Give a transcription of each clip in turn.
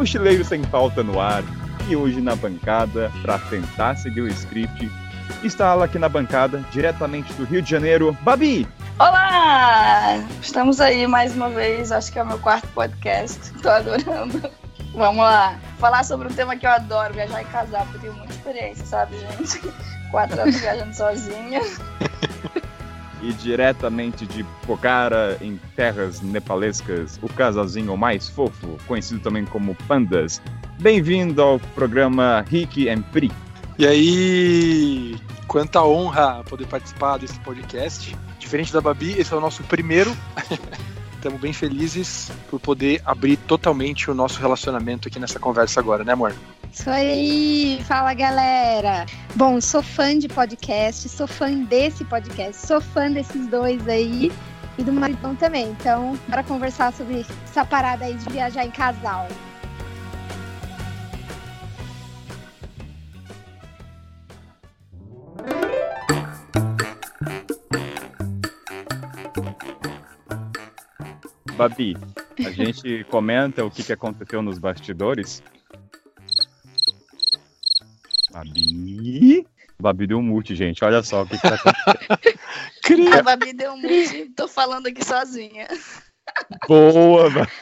Mochileiro Sem Pauta no ar e hoje na bancada, para tentar seguir o script, está ela aqui na bancada, diretamente do Rio de Janeiro, Babi! Olá! Estamos aí mais uma vez, acho que é o meu quarto podcast, tô adorando. Vamos lá, falar sobre um tema que eu adoro, viajar e casar, porque eu tenho muita experiência, sabe, gente? Quatro anos viajando sozinha. E diretamente de Pokhara, em terras nepalescas, o casalzinho mais fofo, conhecido também como Pandas. Bem-vindo ao programa Rick and Pri. E aí, quanta honra poder participar desse podcast. Diferente da Babi, esse é o nosso primeiro. Estamos bem felizes por poder abrir totalmente o nosso relacionamento aqui nessa conversa agora, né, amor? Isso aí, fala galera. Bom, sou fã de podcast, sou fã desse podcast, sou fã desses dois aí e do maridão também. Então, para conversar sobre essa parada aí de viajar em casal. Babi, a gente comenta o que, que aconteceu nos bastidores. Babi? Babi deu um mute, gente. Olha só o que, que tá acontecendo. A Babi deu um mute, tô falando aqui sozinha. Boa, Babi.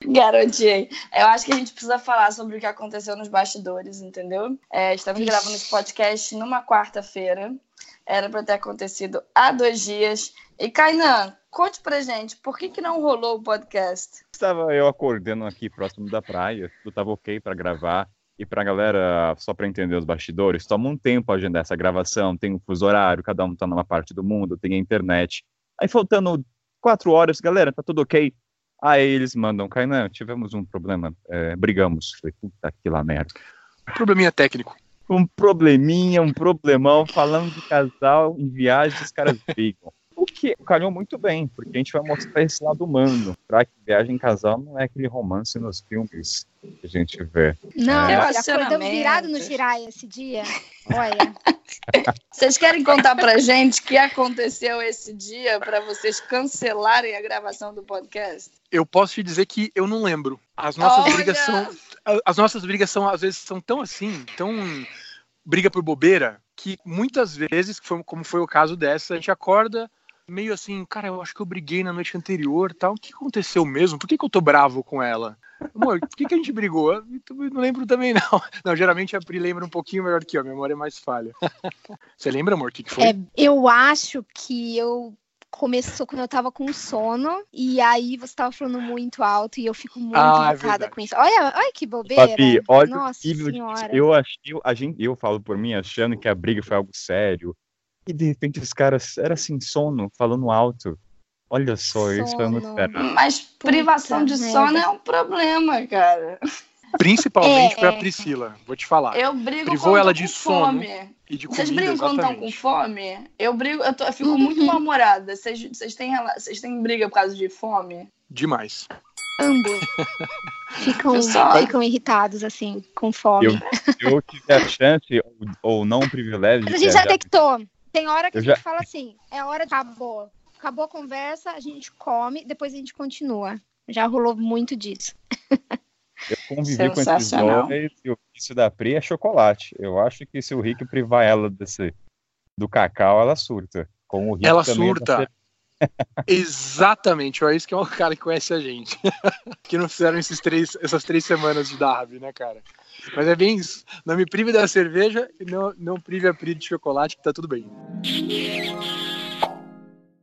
Garantiei. Eu acho que a gente precisa falar sobre o que aconteceu nos bastidores, entendeu? É, estamos gravando esse podcast numa quarta-feira. Era para ter acontecido há dois dias. E Kainan, conte pra gente, por que, que não rolou o podcast? Estava eu acordando aqui próximo da praia, tudo estava ok para gravar. E pra galera, só para entender os bastidores, toma um tempo agendar essa gravação, tem um fuso horário, cada um tá numa parte do mundo, tem a internet. Aí faltando quatro horas, galera, tá tudo ok? Aí eles mandam, Kainan, tivemos um problema, é, brigamos. Falei, puta que lá merda. Probleminha técnico. Um probleminha, um problemão, falando de casal em viagem, os caras brigam. O que calhou muito bem, porque a gente vai mostrar esse lado humano. Pra que viagem em casal não é aquele romance nos filmes que a gente vê. Não, É. olha, Relacionamento. acordamos virado no Jiraya esse dia. Olha, Vocês querem contar pra gente o que aconteceu esse dia para vocês cancelarem a gravação do podcast? Eu posso te dizer que eu não lembro. As nossas Olha! brigas são. As nossas brigas são, às vezes, são tão assim, tão briga por bobeira, que muitas vezes, foi- como foi o caso dessa, a gente acorda meio assim, cara, eu acho que eu briguei na noite anterior tal. O que aconteceu mesmo? Por que, que eu tô bravo com ela? Amor, por que, que a gente brigou? Eu não lembro também, não. Não, geralmente a Pri lembra um pouquinho melhor que eu, a memória é mais falha. Você lembra, amor, o que, que foi? é, eu acho que eu começou quando eu tava com sono e aí você tava falando muito alto e eu fico muito Ah, é irritada verdade. com isso. Olha, olha que bobeira. Babi, olha Nossa senhora. Eu, ach... eu, a gente... eu falo por mim, achando que a briga foi algo sério. E de repente os caras, era assim, sono, falando alto. Olha só, isso foi muito Sono. sério. Mas privação de merda. sono é um problema, cara. Principalmente É, pra é. Priscila, vou te falar. Eu brigo Privou ela de com sono. fome. E de Vocês comida, brigam quando estão com exatamente. fome? Eu brigo, eu, tô- eu fico Uhum. muito mal-humorada. Vocês, vocês, têm, vocês têm briga por causa de fome? Demais. Ambos ficam, ficam irritados, assim, com fome. Eu, eu tive a chance, ou, ou não o privilégio Mas a gente já detectou. Tem hora que Eu a gente já- fala assim, é hora de acabou. Acabou a conversa, a gente come, depois a gente continua. Já rolou muito disso. Eu convivi com esses dois e o vício da Pri é chocolate. Eu acho que se o Rick privar ela desse, do cacau, ela surta. Com o Rick Ela também surta. Exatamente, é isso que é o cara que conhece a gente. que não fizeram esses três, essas três semanas de Darby, né, cara? Mas é bem isso. Não me prive da cerveja e não, não prive a Pri de chocolate, que tá tudo bem.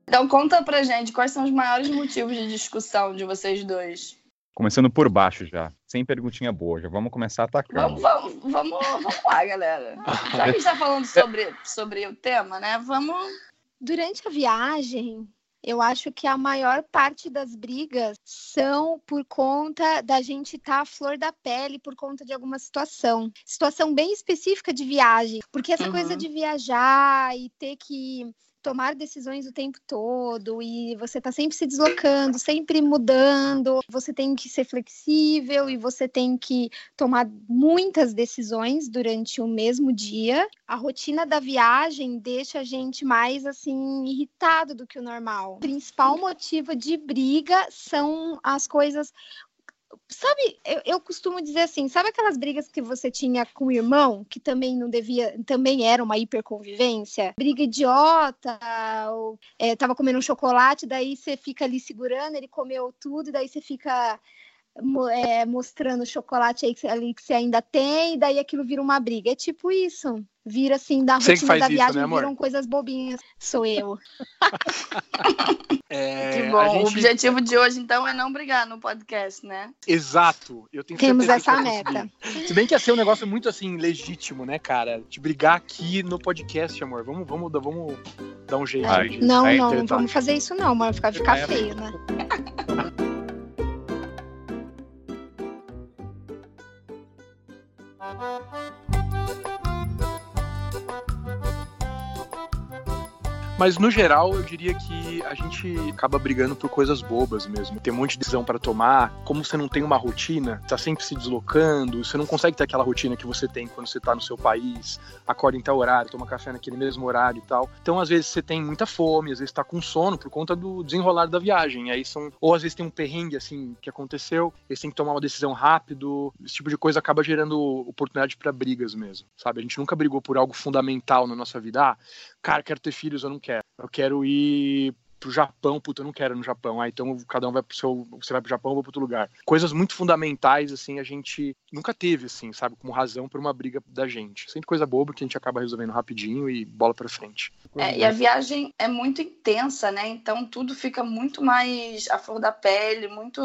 Então conta pra gente quais são os maiores motivos de discussão de vocês dois. Começando por baixo já. Sem perguntinha boa. Já vamos começar atacando. Vamos, vamos, vamos, vamos lá, galera. Já que a gente tá falando sobre, sobre o tema, né? Vamos. Durante a viagem, eu acho que a maior parte das brigas são por conta da gente estar à flor da pele por conta de alguma situação. Situação bem específica de viagem. Porque essa Uhum. coisa de viajar e ter que tomar decisões o tempo todo e você tá sempre se deslocando, sempre mudando, você tem que ser flexível e você tem que tomar muitas decisões durante o mesmo dia. A rotina da viagem deixa a gente mais assim irritado do que o normal. O principal motivo de briga são as coisas Sabe, eu, eu, costumo dizer assim, sabe aquelas brigas que você tinha com o irmão, que também não devia, também era uma hiperconvivência? Briga idiota, ou é, tava comendo um chocolate, daí você fica ali segurando, ele comeu tudo, e daí você fica é, mostrando o chocolate aí que, ali que você ainda tem, e daí aquilo vira uma briga. É tipo isso. Vira assim, da rotina da viagem, né, viram coisas bobinhas. Sou eu. é, que bom. Gente... O objetivo de hoje, então, é não brigar no podcast, né? Exato. Eu tenho Temos essa meta. Se bem que ia ser um negócio muito assim, legítimo, né, cara? De brigar aqui no podcast, amor. Vamos, vamos, vamos dar um jeito é. aí. Não, não, não vamos fazer isso, não, mano. Ficar, ficar feio, né? Mas no geral, eu diria que a gente acaba brigando por coisas bobas mesmo. Tem um monte de decisão para tomar. Como você não tem uma rotina, tá sempre se deslocando, você não consegue ter aquela rotina que você tem quando você tá no seu país, acorda em tal horário, toma café naquele mesmo horário e tal. Então, às vezes você tem muita fome, às vezes tá com sono por conta do desenrolar da viagem. Aí são ou às vezes tem um perrengue assim que aconteceu, eles têm que tomar uma decisão rápido. Esse tipo de coisa acaba gerando oportunidade para brigas mesmo, sabe? A gente nunca brigou por algo fundamental na nossa vida. Ah, cara, quero ter filhos, eu não quero. Eu quero ir pro Japão, puta, eu não quero ir no Japão. Ah, então cada um vai pro seu, você vai pro Japão, eu vou pro outro lugar. Coisas muito fundamentais, assim, a gente nunca teve, assim, sabe, como razão para uma briga da gente. Sempre coisa boba que a gente acaba resolvendo rapidinho e bola para frente. É, e a viagem é muito intensa, né? Então tudo fica muito mais à flor da pele, muito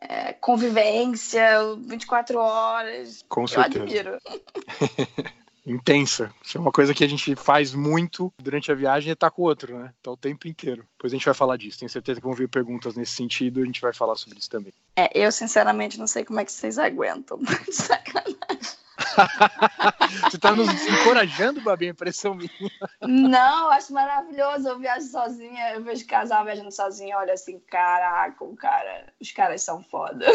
é, convivência, 24 horas. Com certeza. Eu admiro. intensa. Isso é uma coisa que a gente faz muito durante a viagem e tá com o outro, né? Tá o tempo inteiro. Depois a gente vai falar disso. Tenho certeza que vão vir perguntas nesse sentido e a gente vai falar sobre isso também. É, eu sinceramente não sei como é que vocês aguentam. Sacanagem. Você tá nos encorajando, Babi, a impressão minha. Não, acho maravilhoso. Eu viajo sozinha, eu vejo casal viajando sozinha, olha assim, caraca, o cara, os caras são foda.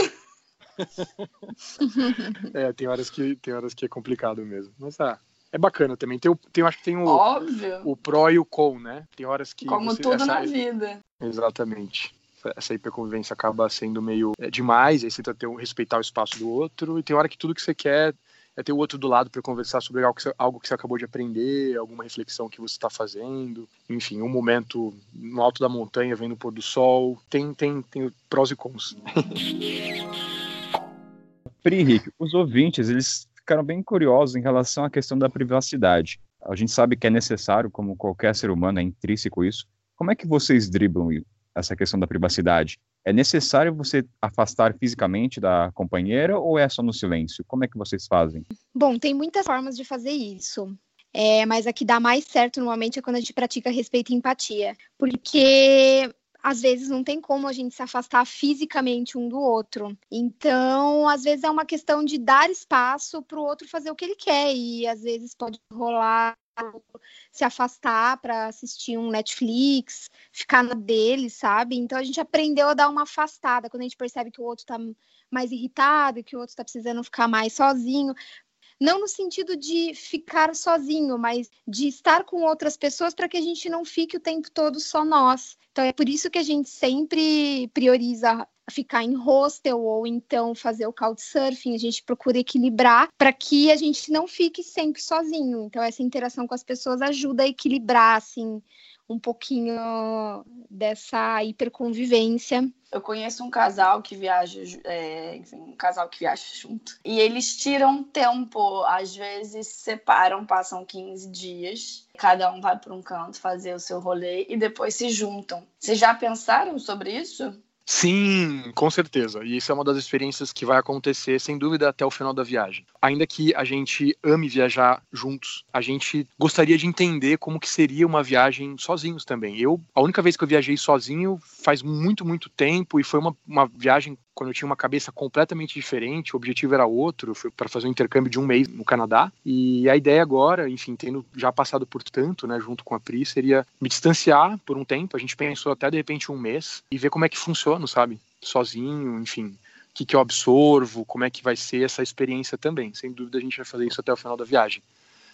é, tem horas que tem horas que é complicado mesmo. Mas ah, é bacana também. Tem, tem acho que tem o, Óbvio. o pró e o com, né? Tem horas que. Como você, tudo essa, na vida. Exatamente. Essa hiperconvivência acaba sendo meio é, demais, aí você tem que respeitar o espaço do outro, e tem hora que tudo que você quer é ter o outro do lado para conversar sobre algo que, você, algo que você acabou de aprender, alguma reflexão que você está fazendo, enfim, um momento no alto da montanha vendo o pôr do sol. Tem, tem, tem prós e cons. Pri os ouvintes, eles ficaram bem curiosos em relação à questão da privacidade. A gente sabe que é necessário, como qualquer ser humano, é intrínseco isso. Como é que vocês driblam essa questão da privacidade? É necessário você afastar fisicamente da companheira ou é só no silêncio? Como é que vocês fazem? Bom, tem muitas formas de fazer isso. É, mas a que dá mais certo normalmente é quando a gente pratica respeito e empatia. Porque às vezes não tem como a gente se afastar fisicamente um do outro. Então, às vezes é uma questão de dar espaço para o outro fazer o que ele quer e às vezes pode rolar se afastar para assistir um Netflix, ficar na dele, sabe? Então a gente aprendeu a dar uma afastada quando a gente percebe que o outro está mais irritado, que o outro está precisando ficar mais sozinho, não no sentido de ficar sozinho, mas de estar com outras pessoas para que a gente não fique o tempo todo só nós. Então é por isso que a gente sempre prioriza ficar em hostel ou então fazer o couchsurfing, a gente procura equilibrar para que a gente não fique sempre sozinho. Então essa interação com as pessoas ajuda a equilibrar assim um pouquinho dessa hiperconvivência. Eu conheço um casal que viaja, é, enfim, um casal que viaja junto. E eles tiram tempo, às vezes separam, passam 15 dias. Cada um vai para um canto fazer o seu rolê e depois se juntam. Vocês já pensaram sobre isso? Sim, com certeza. E isso é uma das experiências que vai acontecer, sem dúvida, até o final da viagem. Ainda que a gente ame viajar juntos, a gente gostaria de entender como que seria uma viagem sozinhos também. Eu, a única vez que eu viajei sozinho faz muito, muito tempo e foi uma, uma viagem quando eu tinha uma cabeça completamente diferente, o objetivo era outro, foi para fazer um intercâmbio de um mês no Canadá. E a ideia agora, enfim, tendo já passado por tanto, né, junto com a Pri, seria me distanciar por um tempo. A gente pensou até de repente um mês e ver como é que funciona, sabe? Sozinho, enfim, o que, que eu absorvo, como é que vai ser essa experiência também. Sem dúvida a gente vai fazer isso até o final da viagem.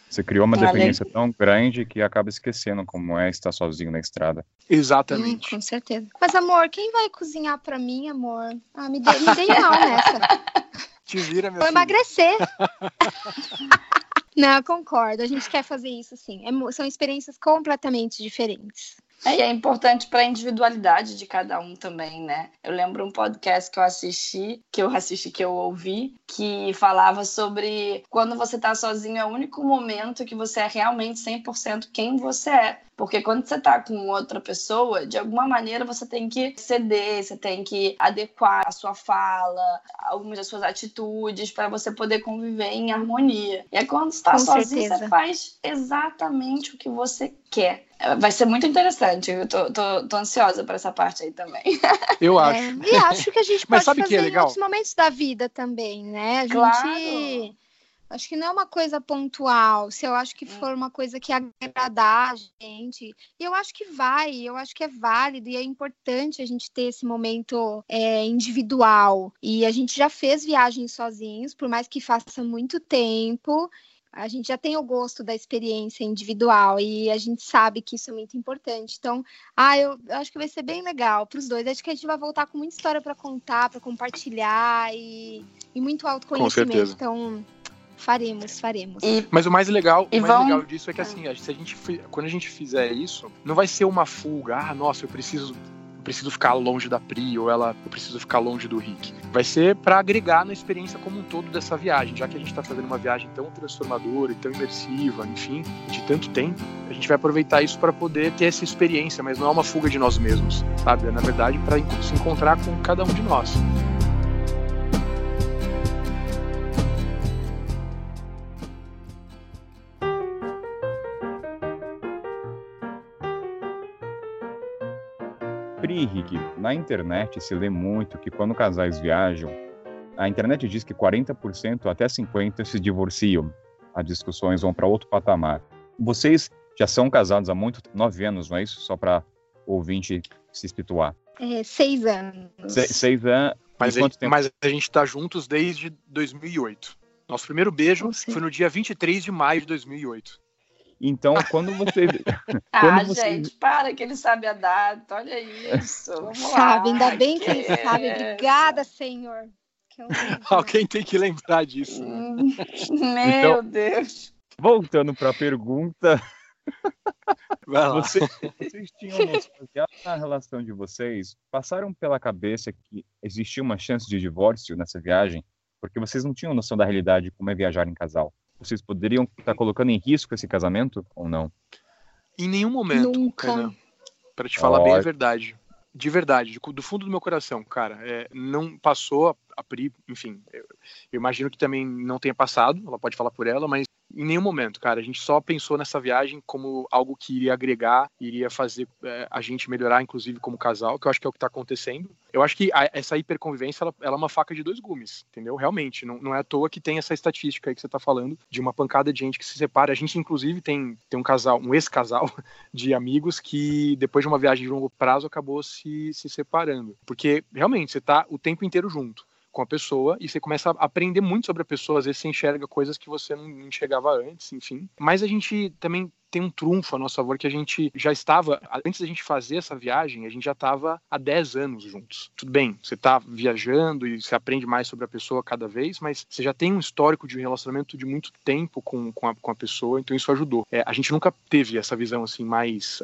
Você criou uma Olha. dependência tão grande que acaba esquecendo como é estar sozinho na estrada. Exatamente. Hum, com certeza. Mas, amor, quem vai cozinhar pra mim, amor? Ah, me dei, me dei mal nessa. Te vira, meu Vou filho. emagrecer. Não, concordo. A gente quer fazer isso sim. É são experiências completamente diferentes. É, e é importante para a individualidade de cada um também, né? Eu lembro um podcast que eu assisti, que eu assisti, que eu ouvi, que falava sobre quando você tá sozinho é o único momento que você é realmente 100% quem você é. Porque quando você tá com outra pessoa, de alguma maneira você tem que ceder, você tem que adequar a sua fala, algumas das suas atitudes para você poder conviver em harmonia. E aí quando você tá Com sozinho, certeza. você faz exatamente o que você quer. Vai ser muito interessante. Eu tô, tô, tô ansiosa para essa parte aí também. Eu acho. É, e acho que a gente pode fazer que é em outros momentos da vida também, né? A gente. Claro. Acho que não é uma coisa pontual. Se eu acho que Hum. for uma coisa que agradar a gente, e eu acho que vai, eu acho que é válido e é importante a gente ter esse momento é, individual. E a gente já fez viagens sozinhos, por mais que faça muito tempo. A gente já tem o gosto da experiência individual e a gente sabe que isso é muito importante. Então, ah, eu, eu acho que vai ser bem legal para os dois. Acho que a gente vai voltar com muita história para contar, para compartilhar e, e muito autoconhecimento. certeza. Então, faremos, faremos. E Mas o mais legal, E o mais vão- legal disso é que assim, se a gente fi- quando a gente fizer isso, não vai ser uma fuga, ah, nossa, eu preciso eu preciso ficar longe da Pri ou ela eu preciso ficar longe do Rick. Vai ser pra agregar na experiência como um todo dessa viagem, já que a gente tá fazendo uma viagem tão transformadora e tão imersiva, enfim, de tanto tempo, a gente vai aproveitar isso para poder ter essa experiência, mas não é uma fuga de nós mesmos, sabe? É na verdade para se encontrar com cada um de nós. Rick, na internet se lê muito que quando casais viajam, a internet diz que 40% até 50% se divorciam. As discussões vão para outro patamar. Vocês já são casados há muito nove anos, não é isso? Só para ouvinte se situar. É, seis anos. Se, seis anos. Mas, e a, mas a gente tá juntos desde 2008. Nosso primeiro beijo foi no dia 23 de maio de 2008. Então, quando vocês. Ah, Quando você- gente, para que ele sabe a data. Olha isso. Vamos lá. Sabe, ainda bem que ele Que sabe. Obrigada, Senhor. Que lembro. Alguém tem que lembrar disso. Hum, Meu Então- Deus. Voltando para a pergunta, Vai lá. Você- vocês tinham noção já na relação de vocês, passaram pela cabeça que existia uma chance de divórcio nessa viagem? Porque vocês não tinham noção da realidade como é viajar em casal. Vocês poderiam estar colocando em risco esse casamento ou não? Em nenhum momento, Nunca. Renan, pra te falar bem a verdade. De verdade, de- do fundo do meu coração, cara. é, não passou a, a Pri, enfim, eu, eu imagino que também não tenha passado, ela pode falar por ela, mas em nenhum momento, cara. A gente só pensou nessa viagem como algo que iria agregar, iria fazer é, a gente melhorar, inclusive como casal, que eu acho que é o que tá acontecendo. Eu acho que a- essa hiperconvivência, ela, ela é uma faca de dois gumes, entendeu? Realmente, não, não é à toa que tem essa estatística aí que você tá falando, de uma pancada de gente que se separa. A gente, inclusive, tem, tem um casal, um ex-casal, de amigos que depois de uma viagem de longo prazo acabou se, se separando. Porque realmente você tá o tempo inteiro junto com a pessoa e você começa a aprender muito sobre a pessoa, às vezes você enxerga coisas que você não enxergava antes, enfim. Mas a gente também tem um trunfo a nosso favor que a gente já estava, antes da gente fazer essa viagem, a gente já estava há 10 anos juntos. Tudo bem, você está viajando e você aprende mais sobre a pessoa cada vez, mas você já tem um histórico de relacionamento de muito tempo com, com, a, com a pessoa, então isso ajudou. É, a gente nunca teve essa visão assim mais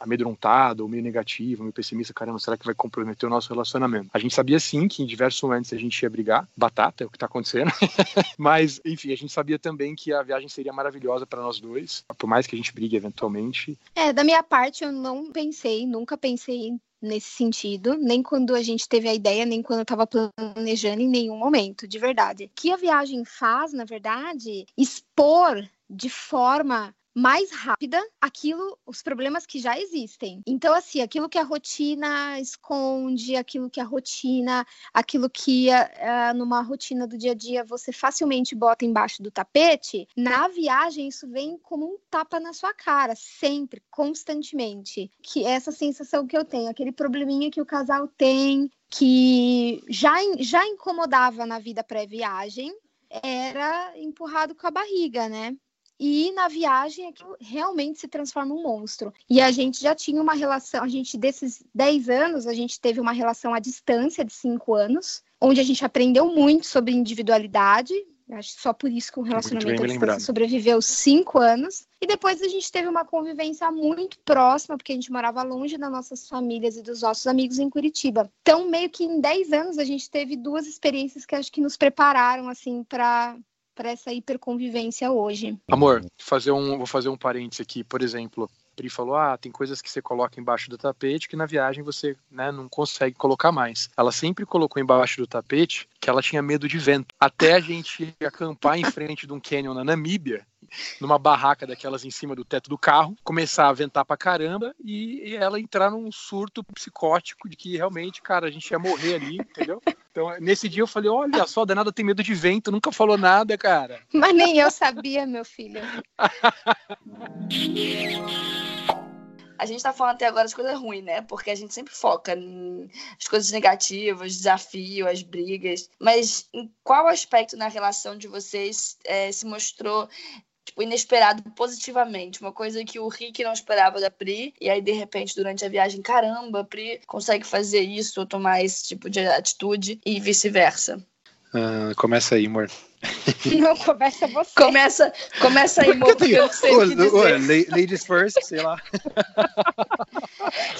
amedrontada ou meio negativa, meio pessimista, caramba, será que vai comprometer o nosso relacionamento? A gente sabia sim que em diversos momentos a gente ia brigar, batata é o que está acontecendo, mas enfim, a gente sabia também que a viagem seria maravilhosa para nós dois, por mais que a gente brigue eventualmente. É, da minha parte, eu não pensei, nunca pensei nesse sentido, nem quando a gente teve a ideia, nem quando eu estava planejando em nenhum momento, de verdade. O que a viagem faz, na verdade, expor de forma mais rápida aquilo, os problemas que já existem. Então, assim, aquilo que a rotina esconde, aquilo que a rotina, aquilo que ah, numa rotina do dia a dia você facilmente bota embaixo do tapete, na viagem isso vem como um tapa na sua cara, sempre, constantemente. Que é essa sensação que eu tenho, aquele probleminha que o casal tem, que já, já incomodava na vida pré-viagem, era empurrado com a barriga, né? E na viagem aquilo realmente se transforma um monstro. E a gente já tinha uma relação, a gente desses 10 anos, a gente teve uma relação à distância de 5 anos, onde a gente aprendeu muito sobre individualidade, Acho que só por isso que o relacionamento à distância sobreviveu cinco anos. E depois a gente teve uma convivência muito próxima, porque a gente morava longe das nossas famílias e dos nossos amigos em Curitiba. Então, meio que em dez anos, a gente teve duas experiências que acho que nos prepararam, assim, para para essa hiperconvivência hoje. Amor, fazer um, vou fazer um parênteses aqui, por exemplo. Pri falou: ah, tem coisas que você coloca embaixo do tapete que na viagem você né, não consegue colocar mais. Ela sempre colocou embaixo do tapete que ela tinha medo de vento. Até a gente acampar em frente de um canyon na Namíbia, numa barraca daquelas em cima do teto do carro, começar a ventar pra caramba e, e ela entrar num surto psicótico de que realmente, cara, a gente ia morrer ali, entendeu? Então, nesse dia eu falei: olha só, a danada tem medo de vento, nunca falou nada, cara. Mas nem eu sabia, meu filho. a gente tá falando até agora das coisas ruins, né? Porque a gente sempre foca nas coisas negativas, desafio, as brigas. Mas em qual aspecto na relação de vocês é, se mostrou tipo, inesperado positivamente? Uma coisa que o Rick não esperava da Pri, e aí, de repente, durante a viagem, caramba, a Pri consegue fazer isso ou tomar esse tipo de atitude e vice-versa. Uh, começa aí, amor. Não, começa você. Começa, começa aí, amor, porque eu sei o que dizer. ladies first, sei lá.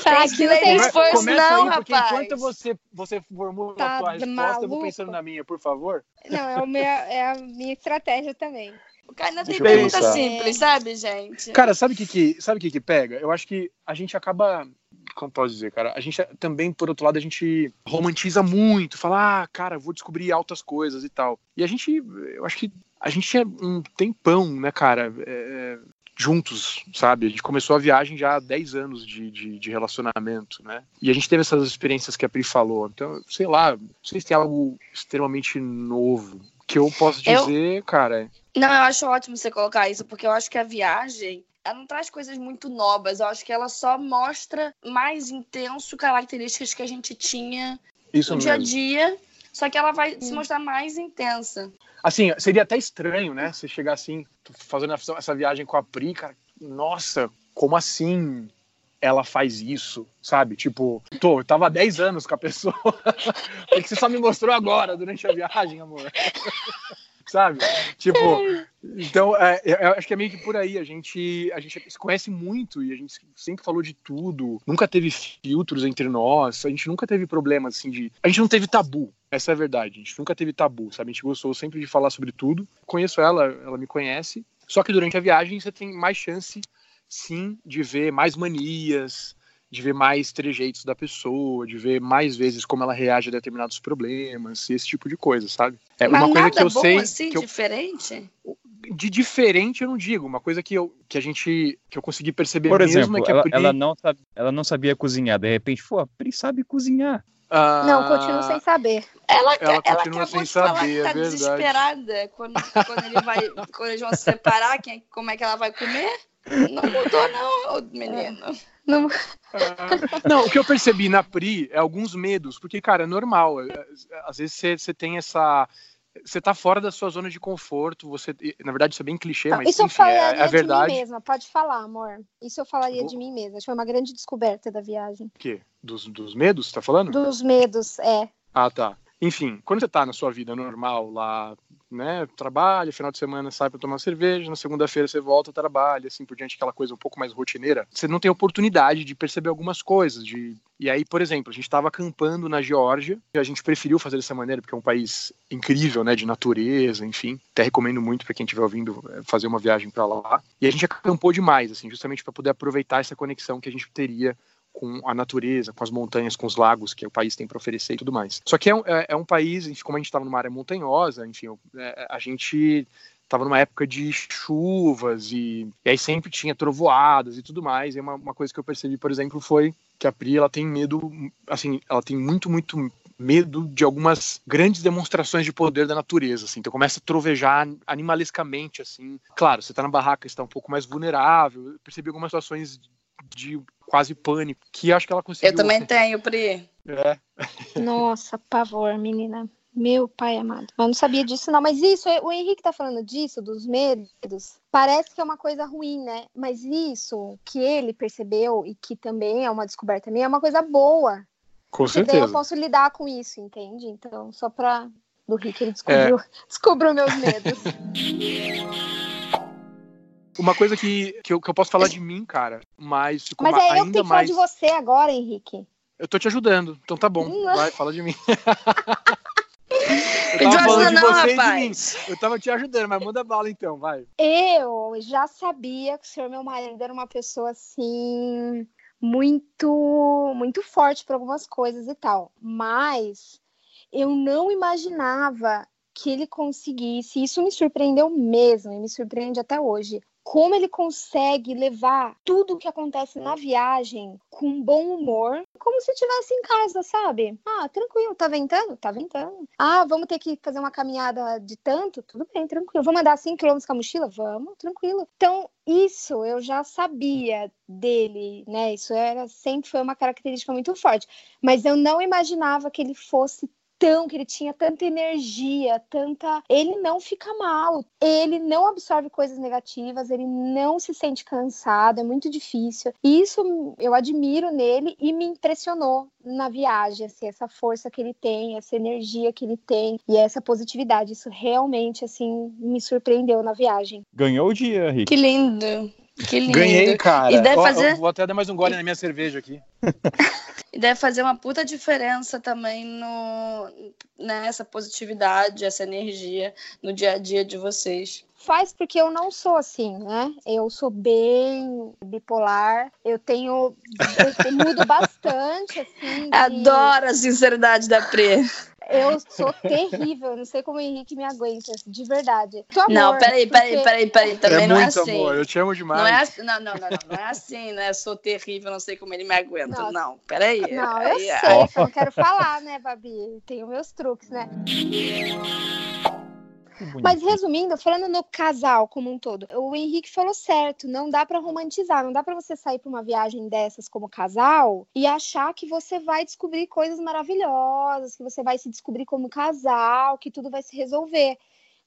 Tá, que ladies first começa não, aí, rapaz. enquanto você, você formula tá a tua resposta, maluco. eu vou pensando na minha, por favor. Não, é, o meu, é a minha estratégia também. O cara ainda tem pergunta simples, sabe, gente? Cara, sabe o que, que, sabe que, que pega? Eu acho que a gente acaba como posso dizer, cara? A gente também, por outro lado, a gente romantiza muito, fala, ah, cara, vou descobrir altas coisas e tal. E a gente, eu acho que a gente tinha um tempão, né, cara, é, juntos, sabe? A gente começou a viagem já há 10 anos de, de, de, relacionamento, né? E a gente teve essas experiências que a Pri falou. Então, sei lá, não sei se tem algo extremamente novo que eu posso dizer, eu... cara. Não, eu acho ótimo você colocar isso, porque eu acho que a viagem ela não traz coisas muito novas. Eu acho que ela só mostra mais intenso características que a gente tinha Isso no mesmo. dia a dia, só que ela vai hum. se mostrar mais intensa. Assim, seria até estranho, né? Você chegar assim, fazendo essa viagem com a Pri, cara, nossa, como assim? Ela faz isso, sabe? Tipo, tô, eu tava há 10 anos com a pessoa. Por que você só me mostrou agora, durante a viagem, amor? sabe? Tipo, então, é, eu acho que é meio que por aí. A gente, a gente se conhece muito e a gente sempre falou de tudo. Nunca teve filtros entre nós. A gente nunca teve problemas, assim, de. A gente não teve tabu. Essa é a verdade. A gente nunca teve tabu, sabe? A gente gostou sempre de falar sobre tudo. Conheço ela, ela me conhece. Só que durante a viagem você tem mais chance, sim, de ver mais manias, de ver mais trejeitos da pessoa, de ver mais vezes como ela reage a determinados problemas, esse tipo de coisa, sabe? É Mas uma coisa que eu sei assim, que eu, diferente. De diferente eu não digo, uma coisa que eu que a gente que eu consegui perceber Por mesmo exemplo, é que ela, Pri... ela, não sabe, ela não sabia cozinhar, de repente, pô, a Pri sabe cozinhar. Ah, não, continuo sem saber. Ela, ela, ela continua sem saber, falar que tá é desesperada quando, quando, ele vai, quando eles vão se separar, quem, como é que ela vai comer? Não mudou, não, menino. Não... Ah, não, o que eu percebi na Pri é alguns medos, porque, cara, é normal. É, é, às vezes você tem essa. Você tá fora da sua zona de conforto, você. Na verdade, isso é bem clichê, não, mas isso enfim, eu falaria é, é verdade. de mim mesma, pode falar, amor. Isso eu falaria Vou... de mim mesma. Foi uma grande descoberta da viagem. O quê? Dos, dos medos, você tá falando? Dos medos, é. Ah, tá. Enfim, quando você tá na sua vida normal, lá, né, trabalha, final de semana sai para tomar cerveja, na segunda-feira você volta, trabalha, assim por diante, aquela coisa um pouco mais rotineira, você não tem oportunidade de perceber algumas coisas, de e aí, por exemplo, a gente estava acampando na Geórgia, e a gente preferiu fazer dessa maneira porque é um país incrível, né, de natureza, enfim. Até recomendo muito para quem estiver ouvindo é, fazer uma viagem para lá. E a gente acampou demais, assim, justamente para poder aproveitar essa conexão que a gente teria com a natureza, com as montanhas, com os lagos que o país tem para oferecer e tudo mais. Só que é um, é, é um país, enfim, como a gente estava numa área montanhosa, enfim, é, a gente estava numa época de chuvas e, e, aí sempre tinha trovoadas e tudo mais. E uma, uma coisa que eu percebi, por exemplo, foi que a Pri ela tem medo, assim, ela tem muito, muito medo de algumas grandes demonstrações de poder da natureza, assim. Então começa a trovejar animalescamente, assim. Claro, você está na barraca, está um pouco mais vulnerável. Eu percebi algumas situações de quase pânico, que acho que ela conseguiu. Eu também tenho, Pri. É. Nossa, pavor, menina. Meu pai amado. Eu não sabia disso, não. Mas isso, o Henrique tá falando disso, dos medos. Parece que é uma coisa ruim, né? Mas isso que ele percebeu e que também é uma descoberta minha, é uma coisa boa. Com certeza. eu posso lidar com isso, entende? Então, só pra. Do Rick, ele descobriu, descobriu meus medos. Uma coisa que, que, eu, que eu posso falar de mim, cara, mas ficou Mas ma- é eu que ainda tenho que falar mais. de você agora, Henrique. Eu tô te ajudando, então tá bom. Não. Vai, fala de mim. eu tava falando de não, você e de mim. Eu tava te ajudando, mas manda bala então, vai. Eu já sabia que o senhor, meu marido, era uma pessoa assim. Muito, muito forte para algumas coisas e tal. Mas eu não imaginava que ele conseguisse. Isso me surpreendeu mesmo, e me surpreende até hoje. Como ele consegue levar tudo o que acontece na viagem com bom humor, como se estivesse em casa, sabe? Ah, tranquilo, tá ventando? Tá ventando. Ah, vamos ter que fazer uma caminhada de tanto? Tudo bem, tranquilo. Vamos andar 5 km com a mochila? Vamos, tranquilo. Então, isso eu já sabia dele, né? Isso era sempre foi uma característica muito forte. Mas eu não imaginava que ele fosse tão, que ele tinha tanta energia, tanta. Ele não fica mal, ele não absorve coisas negativas, ele não se sente cansado, é muito difícil. E isso eu admiro nele e me impressionou na viagem, assim, essa força que ele tem, essa energia que ele tem e essa positividade. Isso realmente, assim, me surpreendeu na viagem. Ganhou o dia, Rick. Que lindo. Que lindo. Ganhei, cara. E deve fazer- vou até dar mais um gole na minha cerveja aqui. E deve fazer uma puta diferença também no nessa positividade, essa energia no dia a dia de vocês. Faz porque eu não sou assim, né? Eu sou bem bipolar, eu tenho. Eu mudo bastante, assim. de- Adoro a sinceridade da Pre. Eu sou terrível, não sei como o Henrique me aguenta, de verdade. Amor, Não, peraí, peraí, porque- peraí, peraí. Também é não é muito assim. amor, eu te amo demais. Não é assim, não, não, não, não, não é assim, né? Sou terrível, não sei como ele me aguenta. Não. Não, peraí. Não, eu Aí, sei, aí. só não quero falar, né, Babi? Tenho meus truques, né? Mas resumindo, falando no casal como um todo, o Henrique falou certo, não dá pra romantizar, não dá pra você sair pra uma viagem dessas como casal e achar que você vai descobrir coisas maravilhosas, que você vai se descobrir como casal, que tudo vai se resolver.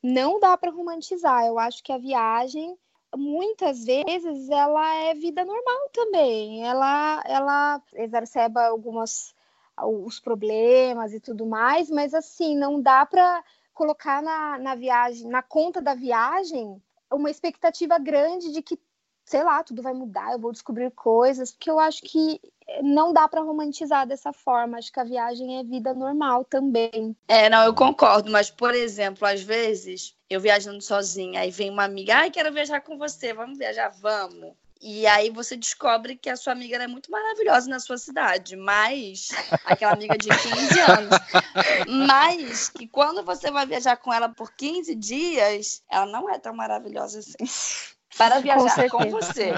Não dá pra romantizar. Eu acho que a viagem muitas vezes ela é vida normal também. Ela ela exacerba algumas os problemas e tudo mais, mas assim, não dá pra colocar na, na viagem, na conta da viagem, uma expectativa grande de que, sei lá, tudo vai mudar, eu vou descobrir coisas, porque eu acho que não dá para romantizar dessa forma. Acho que a viagem é vida normal também. É, não, eu concordo, mas, por exemplo, às vezes eu viajando sozinha, aí vem uma amiga, ai, quero viajar com você, vamos viajar, vamos. E aí você descobre que a sua amiga é muito maravilhosa na sua cidade, mas aquela amiga de 15 anos, mas que quando você vai viajar com ela por 15 dias, ela não é tão maravilhosa assim. Para viajar com, certeza. você.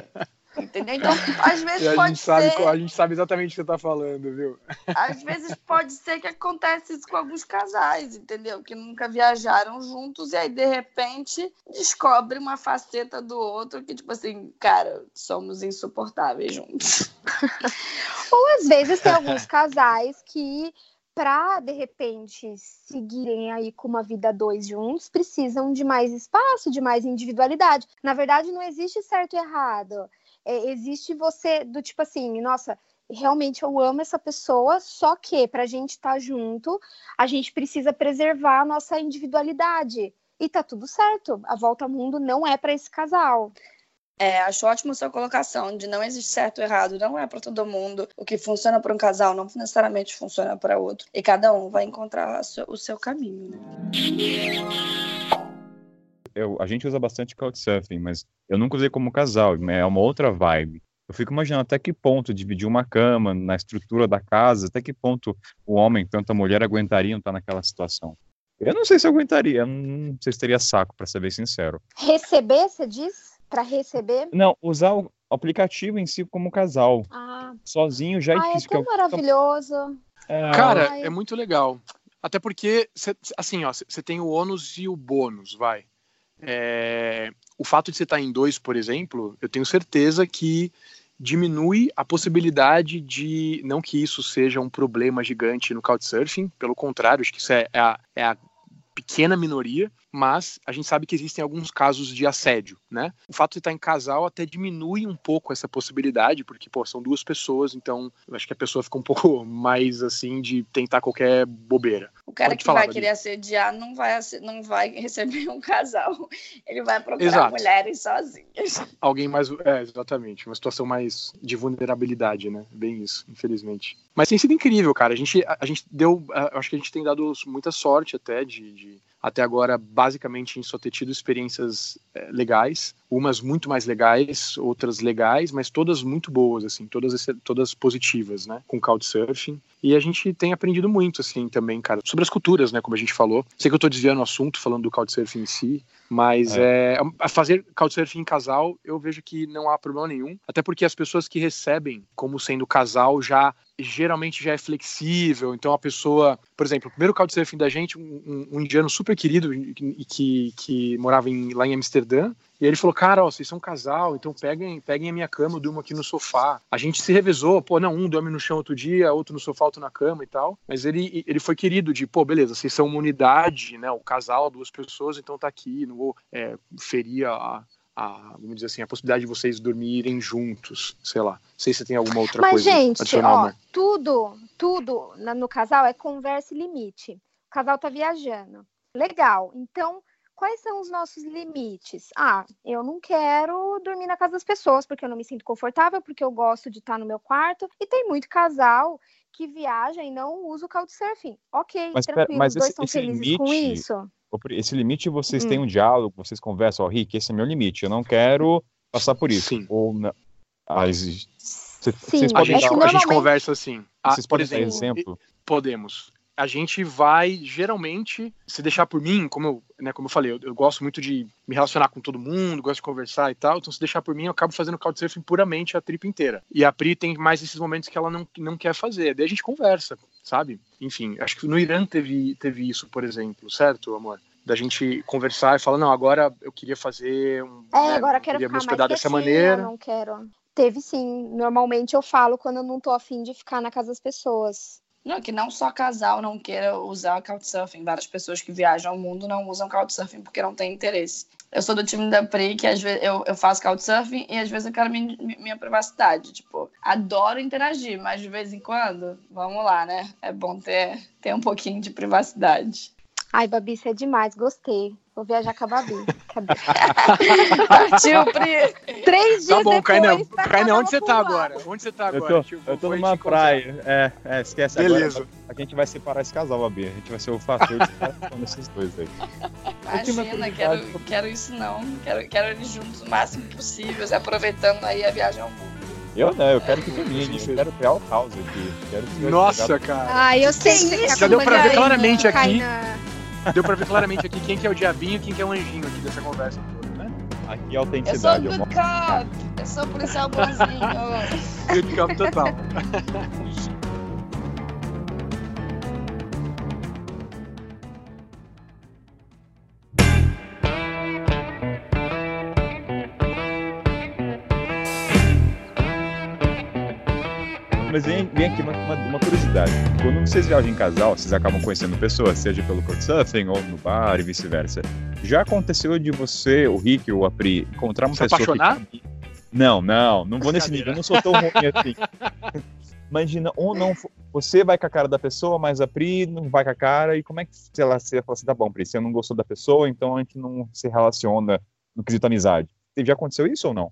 Entendeu? Então, às vezes E a pode gente, sabe, ser. a gente sabe exatamente o que você tá falando, viu? Às vezes pode ser que acontece isso com alguns casais, entendeu? Que nunca viajaram juntos e aí, de repente, descobre uma faceta do outro que, tipo assim, cara, somos insuportáveis juntos. Ou às vezes tem alguns casais que, para de repente seguirem aí com uma vida dois juntos, precisam de mais espaço, de mais individualidade. Na verdade, não existe certo e errado. É, existe você do tipo assim, nossa, realmente eu amo essa pessoa, só que para a gente estar junto, a gente precisa preservar a nossa individualidade. E tá tudo certo. A volta ao mundo não é para esse casal. É, acho ótimo sua colocação de não existe certo ou errado, não é para todo mundo. O que funciona para um casal não necessariamente funciona para outro. E cada um vai encontrar o seu caminho. né? Eu, a gente usa bastante Couchsurfing, mas eu nunca usei como casal, né? é uma outra vibe. Eu fico imaginando até que ponto dividir uma cama na estrutura da casa, até que ponto o homem, tanto a mulher, aguentariam estar naquela situação. Eu não sei se eu aguentaria, eu não sei se teria saco, para ser bem sincero. Receber, você diz? Para receber? Não, usar o aplicativo em si como casal. Ah, Sozinho já é ah, é difícil. tão porque eu- maravilhoso. É, Cara, Ai. é muito legal. Até porque, cê- assim, ó, você tem o ônus e o bônus, vai. É, o fato de você estar em dois, por exemplo, eu tenho certeza que diminui a possibilidade de. Não que isso seja um problema gigante no Couchsurfing, pelo contrário, acho que isso é, é a, é a pequena minoria, mas a gente sabe que existem alguns casos de assédio, né? O fato de estar em casal até diminui um pouco essa possibilidade, porque, pô, são duas pessoas, então eu acho que a pessoa fica um pouco mais, assim, de tentar qualquer bobeira. O cara Pode que falar, vai querer assediar não vai, não vai receber um casal, ele vai procurar Exato. mulheres sozinhas. Alguém mais, é, exatamente, uma situação mais de vulnerabilidade, né? Bem isso, infelizmente. Mas tem sido incrível, cara, a gente, a, a gente deu, a, acho que a gente tem dado muita sorte até de, de até agora basicamente em só ter tido experiências é, legais, umas muito mais legais, outras legais, mas todas muito boas, assim, todas, todas positivas, né, com Couchsurfing. E a gente tem aprendido muito, assim, também, cara, sobre as culturas, né, como a gente falou. Sei que eu tô desviando o assunto, falando do Couchsurfing em si, mas é. É, fazer Couchsurfing em casal, eu vejo que não há problema nenhum, até porque as pessoas que recebem como sendo casal já geralmente já é flexível. Então a pessoa, por exemplo, o primeiro couchsurfing da gente, um, um, indiano super querido e que, que morava em, lá em Amsterdã, e ele falou, cara, ó, vocês são um casal, então peguem, peguem a minha cama, eu durmo aqui no sofá. A gente se revezou, pô, não, um dorme no chão outro dia, outro no sofá, outro na cama e tal. Mas ele, ele foi querido de, pô, beleza, vocês são uma unidade, né, o casal, duas pessoas, então tá aqui, não vou é, ferir a, a, vamos dizer assim, a possibilidade de vocês dormirem juntos, sei lá. Não sei se tem alguma outra Mas, coisa gente, adicional, ó, né? tudo, tudo no casal é conversa e limite. O casal tá viajando. Legal. Então, quais são os nossos limites? Ah, eu não quero dormir na casa das pessoas porque eu não me sinto confortável, porque eu gosto de estar no meu quarto. E tem muito casal que viaja e não usa o couchsurfing. Ok, mas, tranquilo, mas os dois esse, estão esse felizes limite, com isso. Esse limite vocês Hum. têm um diálogo, vocês conversam, ó, Rick, esse é meu limite, eu não quero passar por isso. Sim. Ou não. Ah, cê- Sim, vocês A podem é gente, dar, a gente conversa assim. Ah, vocês por podem dar exemplo, exemplo? podemos. A gente vai, geralmente, se deixar por mim, como eu, né, como eu falei, eu, eu gosto muito de me relacionar com todo mundo, gosto de conversar e tal, então se deixar por mim, eu acabo fazendo couchsurfing puramente a trip inteira. E a Pri tem mais esses momentos que ela não, não quer fazer. Daí a gente conversa, sabe? Enfim, acho que no Irã teve, teve isso, por exemplo, certo, amor? Da gente conversar e falar, não, agora eu queria fazer um. É, né, agora eu quero queria me ficar hospedar mais dessa maneira. não quero. Teve sim. Normalmente eu falo quando eu não tô afim de ficar na casa das pessoas. Não, que não só casal não queira usar Couchsurfing. Várias pessoas que viajam ao mundo não usam Couchsurfing porque não tem interesse. Eu sou do time da Pri, que às vezes eu, eu faço Couchsurfing e às vezes eu quero minha, minha privacidade. Tipo, adoro interagir, mas de vez em quando, vamos lá, né? É bom ter, ter um pouquinho de privacidade. Ai, Babi, você é demais, gostei. Vou viajar com a Babi. Cadê? Partiu, Pri! Três dias Tá bom, depois, tá onde você tá agora? Onde você tá Eu agora? tô, Tipo, eu tô numa praia. É, é, esquece Beleza. agora. A gente vai separar esse casal, Babi. A gente vai ser o fator de separação desses dois aí. Imagina, quero, quero isso não. Quero, quero eles juntos o máximo possível, se aproveitando aí a viagem ao mundo. Eu não, eu quero que termine. Eu quero criar o caos aqui. Quero que Nossa, cara. Ai, eu sei que você quer Já deu pra ver claramente aí, aqui. Deu pra ver claramente aqui quem que é o diabinho e quem que é o anjinho aqui dessa conversa toda, né? Aqui é Eu sou autenticidade. good eu cop! Eu sou policial bonzinho. Good cop total. Mas vem, vem aqui uma, uma, uma curiosidade. Quando vocês viajam em casal, vocês acabam conhecendo pessoas, seja pelo couchsurfing ou no bar e vice-versa. Já aconteceu de você, o Rick ou a Pri, encontrar uma Se pessoa apaixonar? que... Não, não, não vou nesse nível, eu não sou tão ruim assim. Imagina, ou não, você vai com a cara da pessoa, mas a Pri não vai com a cara, e como é que, sei lá, você fala assim, tá bom, Pri, você não gostou da pessoa, então a gente não se relaciona no quesito amizade. Já aconteceu isso ou não?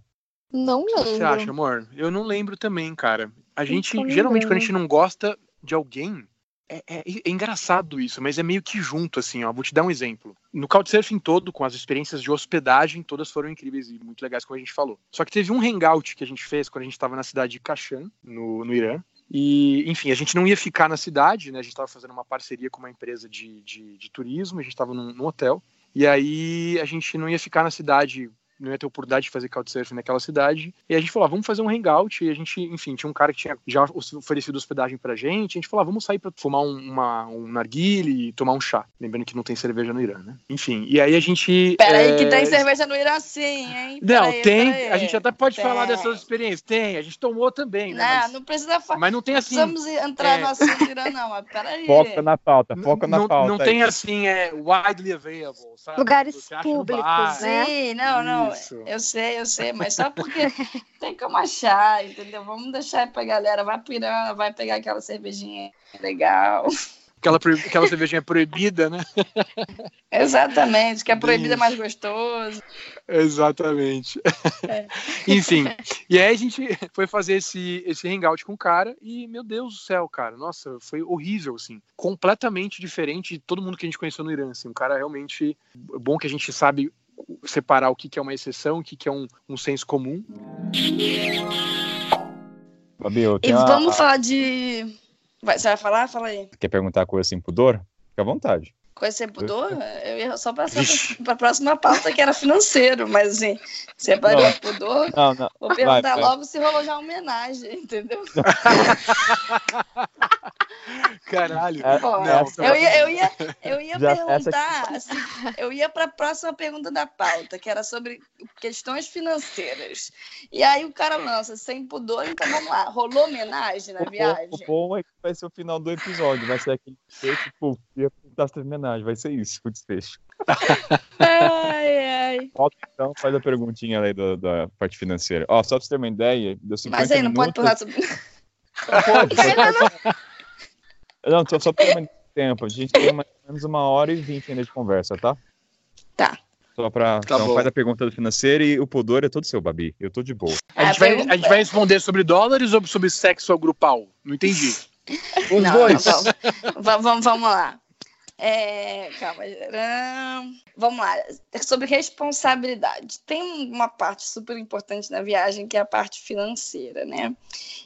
Não O que você acha, lembro. amor? Eu não lembro também, cara. A gente, geralmente, quando a gente não gosta de alguém, é, é- é engraçado isso, mas é meio que junto, assim, ó. Vou te dar um exemplo. No Couchsurfing todo, com as experiências de hospedagem, todas foram incríveis e muito legais, como a gente falou. Só que teve um hangout que a gente fez quando a gente estava na cidade de Kashan, no, no Irã. E, enfim, a gente não ia ficar na cidade, né? A gente estava fazendo uma parceria com uma empresa de, de, de turismo, a gente estava num, num hotel. E aí a gente não ia ficar na cidade não ia ter oportunidade de fazer couchsurfing naquela cidade. E a gente falou, ah, vamos fazer um hangout. E a gente, enfim, tinha um cara que tinha já oferecido hospedagem pra gente. A gente falou, ah, vamos sair pra fumar um, uma, um narguile e tomar um chá. Lembrando que não tem cerveja no Irã, né? Enfim, e aí a gente. Peraí, é... que tem cerveja no Irã sim, hein? Não, peraí, tem. A gente até pode tem. falar dessas experiências. Tem, a gente tomou também, né? Não, mas, não precisa falar. Mas não tem assim. Não precisamos entrar é... no assunto Irã, não, mas peraí. Foca na pauta, foca na não, pauta. Não tem assim, é widely available, sabe? Lugares públicos, né? Sim, não, não. Isso. Eu sei, eu sei, mas só porque tem como achar, entendeu? Vamos deixar pra galera, vai pirando, vai pegar aquela cervejinha legal. Aquela, aquela cervejinha proibida, né? Exatamente, que é proibida é mais gostoso. Exatamente. É. Enfim, e aí a gente foi fazer esse, esse hangout com o cara e, meu Deus do céu, cara, nossa, foi horrível, assim. Completamente diferente de todo mundo que a gente conheceu no Irã, assim. Um cara realmente bom que a gente sabe separar o que, que é uma exceção, o que, que é um, um senso comum. Fabio, e vamos falar de Vai, você vai falar? Fala aí. Quer perguntar coisa sem pudor? Fica à vontade. Coisa sem pudor? Eu ia só passar para a próxima pauta, que era financeiro, mas assim, você vai dar pudor? Não, não. Vou perguntar vai, logo vai. se rolou já uma homenagem, entendeu? Caralho. É, não, eu, ia, eu ia, eu ia perguntar, assim, eu ia para a próxima pergunta da pauta, que era sobre questões financeiras. E aí o cara lança sem pudor, então vamos lá. Rolou homenagem na o viagem? Bom, o bom é que vai ser o final do episódio, vai ser aquele tipo, ia perguntar se homenagem, vai ser isso, o desfecho. ai, ai. Então, faz a perguntinha aí da, da parte financeira. Ó, só pra você ter uma ideia, deu 50 Mas aí, não minutos... pode pular sobre... Pode, Não, só, só para tempo. A gente tem mais ou menos uma hora e vinte ainda de conversa, tá? Tá. Só pra. Tá então bom. faz a pergunta do financeiro e o pudor é todo seu, Babi. Eu tô de boa. A gente, vai, a gente vai responder sobre dólares ou sobre sexo grupal? Não entendi. Os não, dois. Não, vamos, vamos, vamos lá. É, calma. Vamos lá. Sobre responsabilidade. Tem uma parte super importante na viagem que é a parte financeira, né?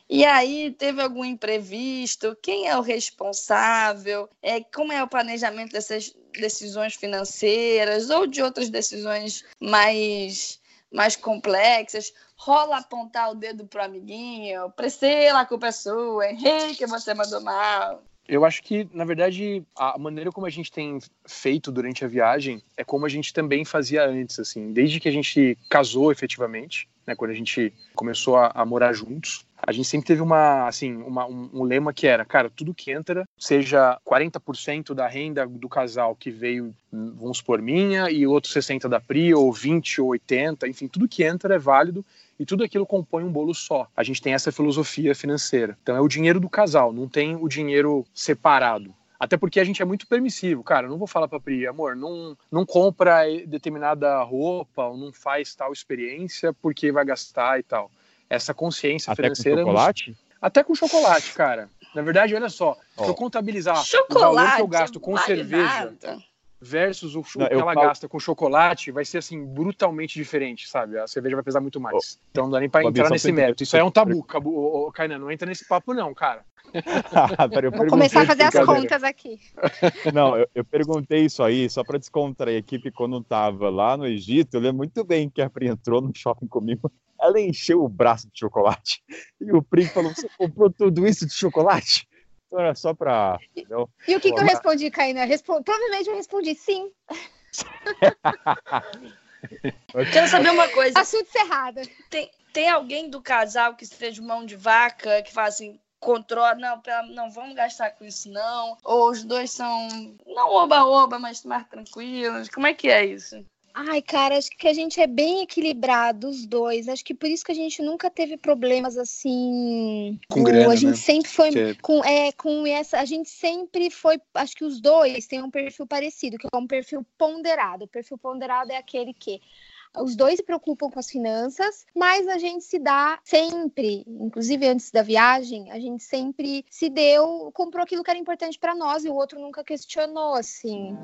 E aí teve algum imprevisto? Quem é o responsável? É, como é o planejamento dessas decisões financeiras ou de outras decisões mais mais complexas, rola apontar o dedo pro amiguinho, Priscila, a culpa é sua, Henrique, você mandou mal. Eu acho que, na verdade, a maneira como a gente tem feito durante a viagem é como a gente também fazia antes, assim, desde que a gente casou efetivamente, né, quando a gente começou a, a morar juntos, a gente sempre teve uma, assim, uma, um, um, lema que era, cara, tudo que entra, seja 40% da renda do casal que veio, vamos supor, minha, e outro 60% da Pri, ou 20 ou 80, enfim, tudo que entra é válido e tudo aquilo compõe um bolo só. A gente tem essa filosofia financeira. Então é o dinheiro do casal, não tem o dinheiro separado. Até porque a gente é muito permissivo, cara. Não vou falar pra Pri, amor, não, não compra determinada roupa ou não faz tal experiência porque vai gastar e tal. Essa consciência Até financeira. Com chocolate? Nos... Até com chocolate, cara. Na verdade, olha só, oh. se eu contabilizar chocolate, o valor que eu gasto com vale cerveja. Nada versus o não, que ela falo... gasta com chocolate vai ser assim brutalmente diferente, sabe? A cerveja vai pesar muito mais. Oh. Então não dá nem para entrar nesse mérito. Isso aí é um tabu, Cabo, Kainan, não entra nesse papo não, cara. ah, pera, Vou começar a fazer as contas aqui. Não, eu, eu, perguntei isso aí só para descontrair a equipe quando estava lá no Egito. Eu lembro muito bem que a Pri entrou no shopping comigo. Ela encheu o braço de chocolate. E o Pri falou: Você comprou tudo isso de chocolate? era só para. E, e, o que, que eu respondi, Caína? Respond... Provavelmente eu respondi sim. Quero saber uma coisa. Assunto cerrado. Tem, tem alguém do casal que seja mão de vaca, que fala assim, controla, não, não vamos gastar com isso não, ou os dois são, não oba-oba, mas mais tranquilos, como é que é isso? Ai, cara, acho que a gente é bem equilibrado, os dois. Acho que por isso que a gente nunca teve problemas assim. Com grana, A gente né? sempre foi. Que... Com, é, com essa. A gente sempre foi. Acho que os dois têm um perfil parecido, que é um perfil ponderado. O perfil ponderado é aquele que os dois se preocupam com as finanças, mas a gente se dá sempre, inclusive antes da viagem, a gente sempre se deu, comprou aquilo que era importante para nós e o outro nunca questionou, assim.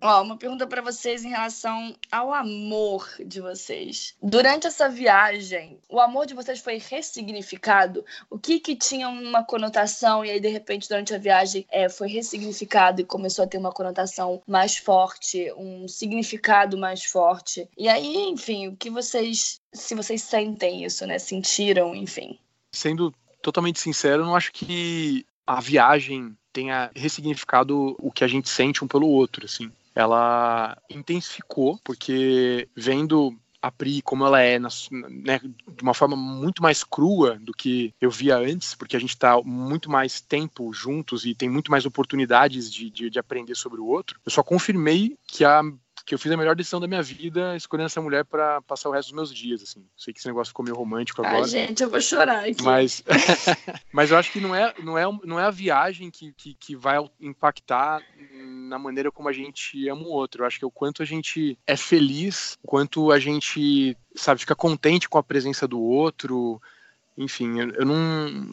Ó, uma pergunta para vocês em relação ao amor de vocês. Durante essa viagem, o amor de vocês foi ressignificado? O que que tinha uma conotação e aí de repente durante a viagem é, foi ressignificado e começou a ter uma conotação mais forte, um significado mais forte? E aí, enfim, o que vocês, se vocês sentem isso, né? Sentiram, enfim. Sendo totalmente sincero, eu não acho que a viagem tenha ressignificado o que a gente sente um pelo outro, assim ela intensificou, porque vendo a Pri como ela é, na, né, de uma forma muito mais crua do que eu via antes, porque a gente está muito mais tempo juntos e tem muito mais oportunidades de, de, de aprender sobre o outro, eu só confirmei que a que eu fiz a melhor decisão da minha vida escolhendo essa mulher para passar o resto dos meus dias, assim. Sei que esse negócio ficou meio romântico agora. Ai, gente, eu vou chorar aqui. Mas, mas eu acho que não é, não é, não é a viagem que, que, que vai impactar na maneira como a gente ama o outro. Eu acho que é o quanto a gente é feliz, o quanto a gente, sabe, fica contente com a presença do outro, enfim, eu, não.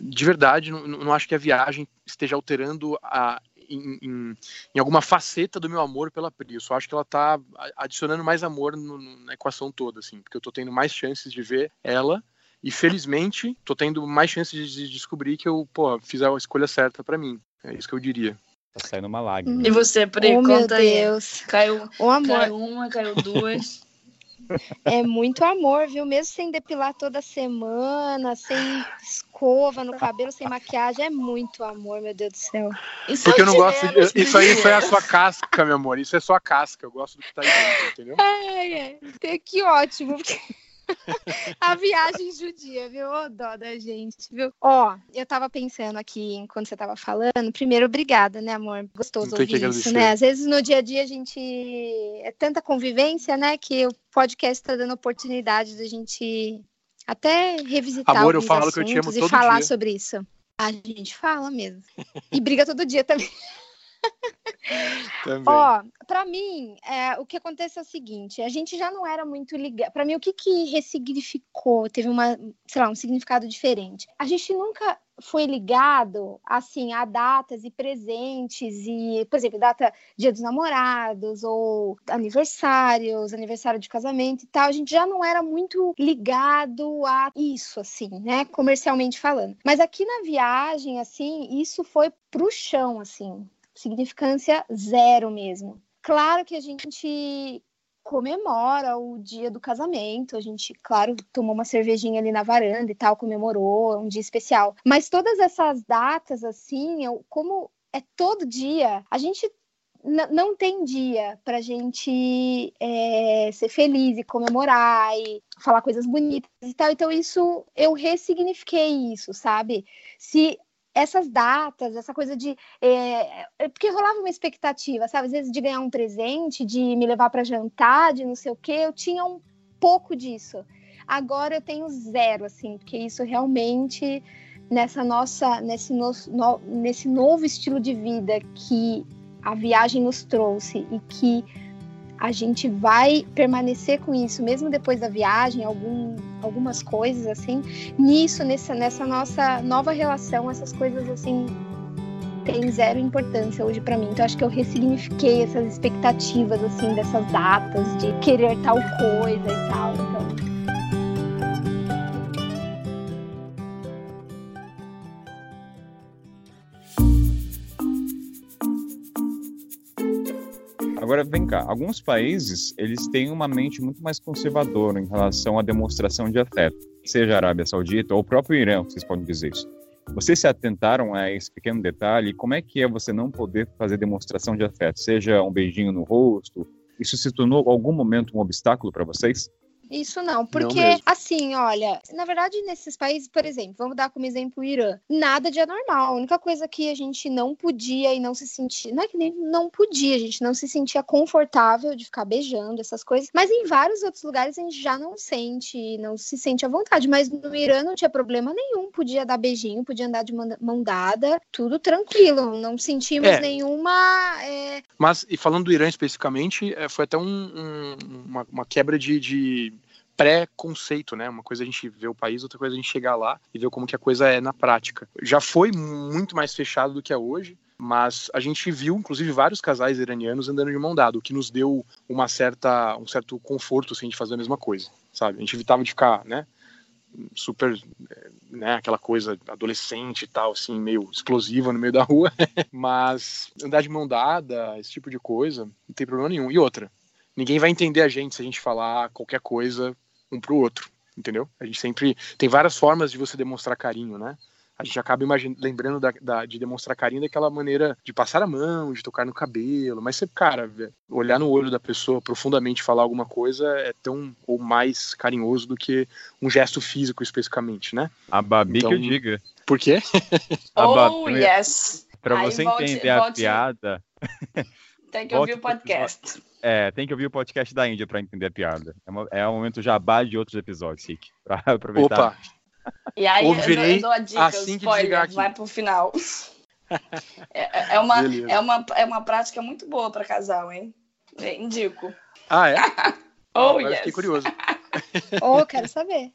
De verdade, não, não, acho que a viagem esteja alterando a, em, em, em, alguma faceta do meu amor pela Pri. Eu só acho que ela tá adicionando mais amor no, na equação toda, assim, porque eu tô tendo mais chances de ver ela e felizmente tô tendo mais chances de descobrir que eu, pô, fiz a escolha certa para mim. É isso que eu diria. Tá saindo uma lágrima. E você, Pri, oh, conta meu Deus. aí. Caiu, o amor. caiu uma, caiu duas. É muito amor, viu? Mesmo sem depilar toda semana, sem escova no cabelo, sem maquiagem, é muito amor, meu Deus do céu. Isso Porque eu não gosto. De... Isso aí foi a sua casca, meu amor. Isso é sua casca. Eu gosto do que tá aí dentro, entendeu? Ai, é. Que ótimo. A viagem judia, viu? Ô, dó da gente, viu? Ó, eu tava pensando aqui enquanto você tava falando. Primeiro, obrigada, né, amor? Gostoso ouvir isso, né? Às vezes no dia a dia a gente. É tanta convivência, né? Que o podcast tá dando oportunidade da gente até revisitar Amor, eu falo que eu te amo e falar dia. sobre isso. A gente fala mesmo. E briga todo dia também. Ó, para mim, é, o que acontece é o seguinte: a gente já não era muito ligado. Para mim, o que que ressignificou? Teve uma, sei lá, um significado diferente. A gente nunca foi ligado assim a datas e presentes e, por exemplo, data Dia dos Namorados ou aniversários, aniversário de casamento e tal. A gente já não era muito ligado a isso assim, né, comercialmente falando. Mas aqui na viagem assim, isso foi pro chão assim significância zero mesmo. Claro que a gente comemora o dia do casamento, a gente, claro, tomou uma cervejinha ali na varanda e tal, comemorou, é um dia especial. Mas todas essas datas, assim, eu, como é todo dia, a gente não tem dia para gente é, ser feliz e comemorar e falar coisas bonitas e tal. Então, isso eu ressignifiquei isso, sabe? Se essas datas, essa coisa de. É, é, porque rolava uma expectativa, sabe? Às vezes de ganhar um presente, de me levar para jantar, de não sei o quê. Eu tinha um pouco disso. Agora eu tenho zero, assim, porque isso realmente, nessa nossa. Nesse, no, no, nesse novo estilo de vida que a viagem nos trouxe e que a gente vai permanecer com isso mesmo depois da viagem, algum, algumas coisas assim. Nisso, nessa, nessa nossa nova relação, essas coisas assim têm zero importância hoje para mim. Então acho que eu ressignifiquei essas expectativas assim dessas datas de querer tal coisa e tal. Então Agora, vem cá, alguns países, eles têm uma mente muito mais conservadora em relação à demonstração de afeto, seja a Arábia Saudita ou o próprio Irã, vocês podem dizer isso. Vocês se atentaram a esse pequeno detalhe? Como é que é você não poder fazer demonstração de afeto, seja um beijinho no rosto? Isso se tornou algum momento um obstáculo para vocês? Isso não, porque não assim, olha, na verdade, nesses países, por exemplo, vamos dar como exemplo o Irã, nada de anormal. A única coisa que a gente não podia e não se sentia, não é que nem não podia, a gente não se sentia confortável de ficar beijando essas coisas, mas em vários outros lugares a gente já não sente, não se sente à vontade. Mas no Irã não tinha problema nenhum, podia dar beijinho, podia andar de mão dada, tudo tranquilo, não sentimos é. nenhuma. É... Mas, e falando do Irã especificamente, é, foi até um, um, uma, uma quebra de, de pré-conceito, né? Uma coisa a gente ver o país, outra coisa a gente chegar lá e ver como que a coisa é na prática. Já foi muito mais fechado do que é hoje, mas a gente viu, inclusive, vários casais iranianos andando de mão dada, o que nos deu uma certa, um certo conforto assim, de fazer a mesma coisa, sabe? A gente evitava de ficar, né? super, né, aquela coisa adolescente e tal, assim, meio explosiva no meio da rua, mas andar de mão dada, esse tipo de coisa, não tem problema nenhum. E outra, ninguém vai entender a gente se a gente falar qualquer coisa um pro outro, entendeu? A gente sempre tem várias formas de você demonstrar carinho, né? a gente acaba lembrando da, da, de demonstrar carinho daquela maneira de passar a mão, de tocar no cabelo, mas você, cara, olhar no olho da pessoa profundamente falar alguma coisa é tão ou mais carinhoso do que um gesto físico especificamente, né? A Babi então, que eu então, diga. Por quê? oh, Babi, yes. Pra você volte, entender volte, a piada. Tem que ouvir o podcast. É, tem que ouvir o podcast da Índia para entender a piada. É, uma, é um momento jabá de outros episódios, Rick. Pra aproveitar. Opa! E aí Ouvirei eu dou a dica, assim que spoiler, aqui. vai pro final. é, é, uma, é, uma, é uma prática muito boa para casal, hein? Indico. Ah, é? oh, Agora yes. fiquei curioso. oh, quero saber.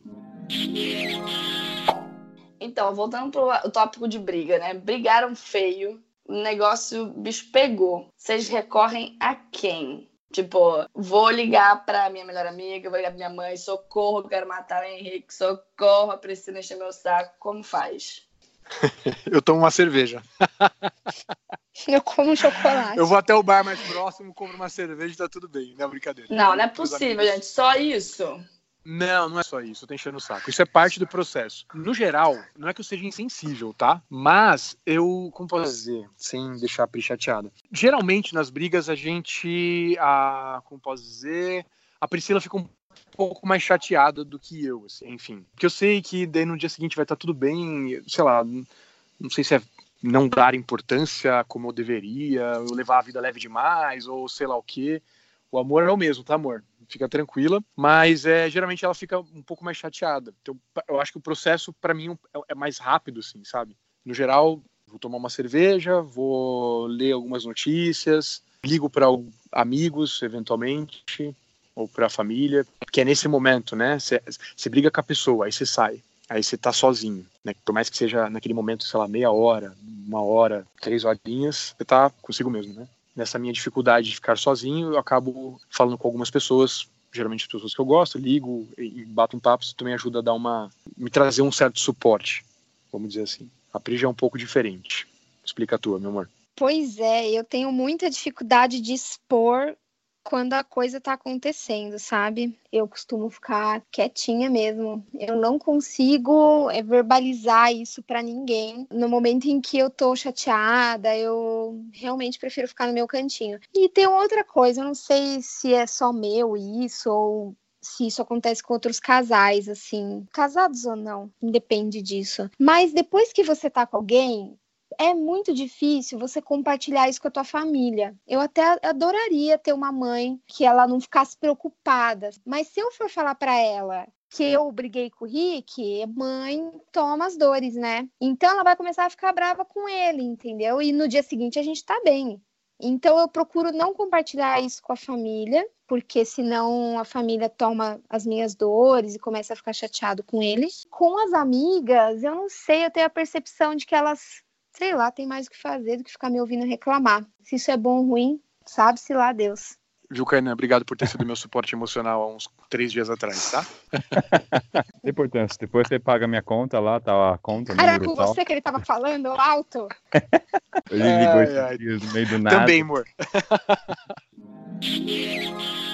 Então, voltando pro tópico de briga, né? Brigaram feio, o negócio, o bicho pegou. Vocês recorrem a quem? Tipo, vou ligar pra minha melhor amiga, vou ligar pra minha mãe, socorro, quero matar o Henrique, socorro, a Priscila encher meu saco. Como faz? eu tomo uma cerveja. eu como chocolate. Eu vou até o bar mais próximo, compro uma cerveja e tá tudo bem, não é brincadeira. Não, não é possível, gente. Só isso. Não, não é só isso, tô enchendo o saco. Isso é parte do processo. No geral, não é que eu seja insensível, tá? Mas eu, como posso dizer, sem deixar a Pri chateada. Geralmente nas brigas a gente, a, como posso dizer, a Priscila fica um pouco mais chateada do que eu, assim, enfim. Porque eu sei que daí no dia seguinte vai estar tudo bem, sei lá, não sei se é não dar importância como eu deveria, eu levar a vida leve demais, ou sei lá o quê. O amor é o mesmo, tá, amor? Fica tranquila, mas é, geralmente ela fica um pouco mais chateada. Então, eu acho que o processo, para mim, é, é mais rápido, assim, sabe? No geral, vou tomar uma cerveja, vou ler algumas notícias, ligo para amigos, eventualmente, ou para a família, que é nesse momento, né? Você briga com a pessoa, aí você sai, aí você tá sozinho, né? Por mais que seja naquele momento, sei lá, meia hora, uma hora, três horinhas, você tá consigo mesmo, né? Nessa minha dificuldade de ficar sozinho, eu acabo falando com algumas pessoas, geralmente pessoas que eu gosto, ligo e bato um papo, isso também ajuda a dar uma me trazer um certo suporte, vamos dizer assim. A Pri já é um pouco diferente. Explica a tua, meu amor. Pois é, eu tenho muita dificuldade de expor quando a coisa tá acontecendo, sabe? Eu costumo ficar quietinha mesmo. Eu não consigo é, verbalizar isso para ninguém. No momento em que eu tô chateada, eu realmente prefiro ficar no meu cantinho. E tem outra coisa, eu não sei se é só meu isso ou se isso acontece com outros casais, assim, casados ou não, depende disso. Mas depois que você tá com alguém, é muito difícil você compartilhar isso com a tua família. Eu até adoraria ter uma mãe que ela não ficasse preocupada, mas se eu for falar para ela que eu briguei com o Rick, mãe toma as dores, né? Então ela vai começar a ficar brava com ele, entendeu? E no dia seguinte a gente tá bem. Então eu procuro não compartilhar isso com a família, porque senão a família toma as minhas dores e começa a ficar chateado com ele. Com as amigas, eu não sei, eu tenho a percepção de que elas sei lá, tem mais o que fazer do que ficar me ouvindo reclamar. Se isso é bom ou ruim, sabe-se lá Deus. Viu, Kainan? Obrigado por ter sido meu suporte emocional há uns três dias atrás, tá? Tem importância. Depois você paga minha conta lá, tá a conta. Era com você que ele tava falando alto? ele ligou esses dias no meio do nada. Também, amor.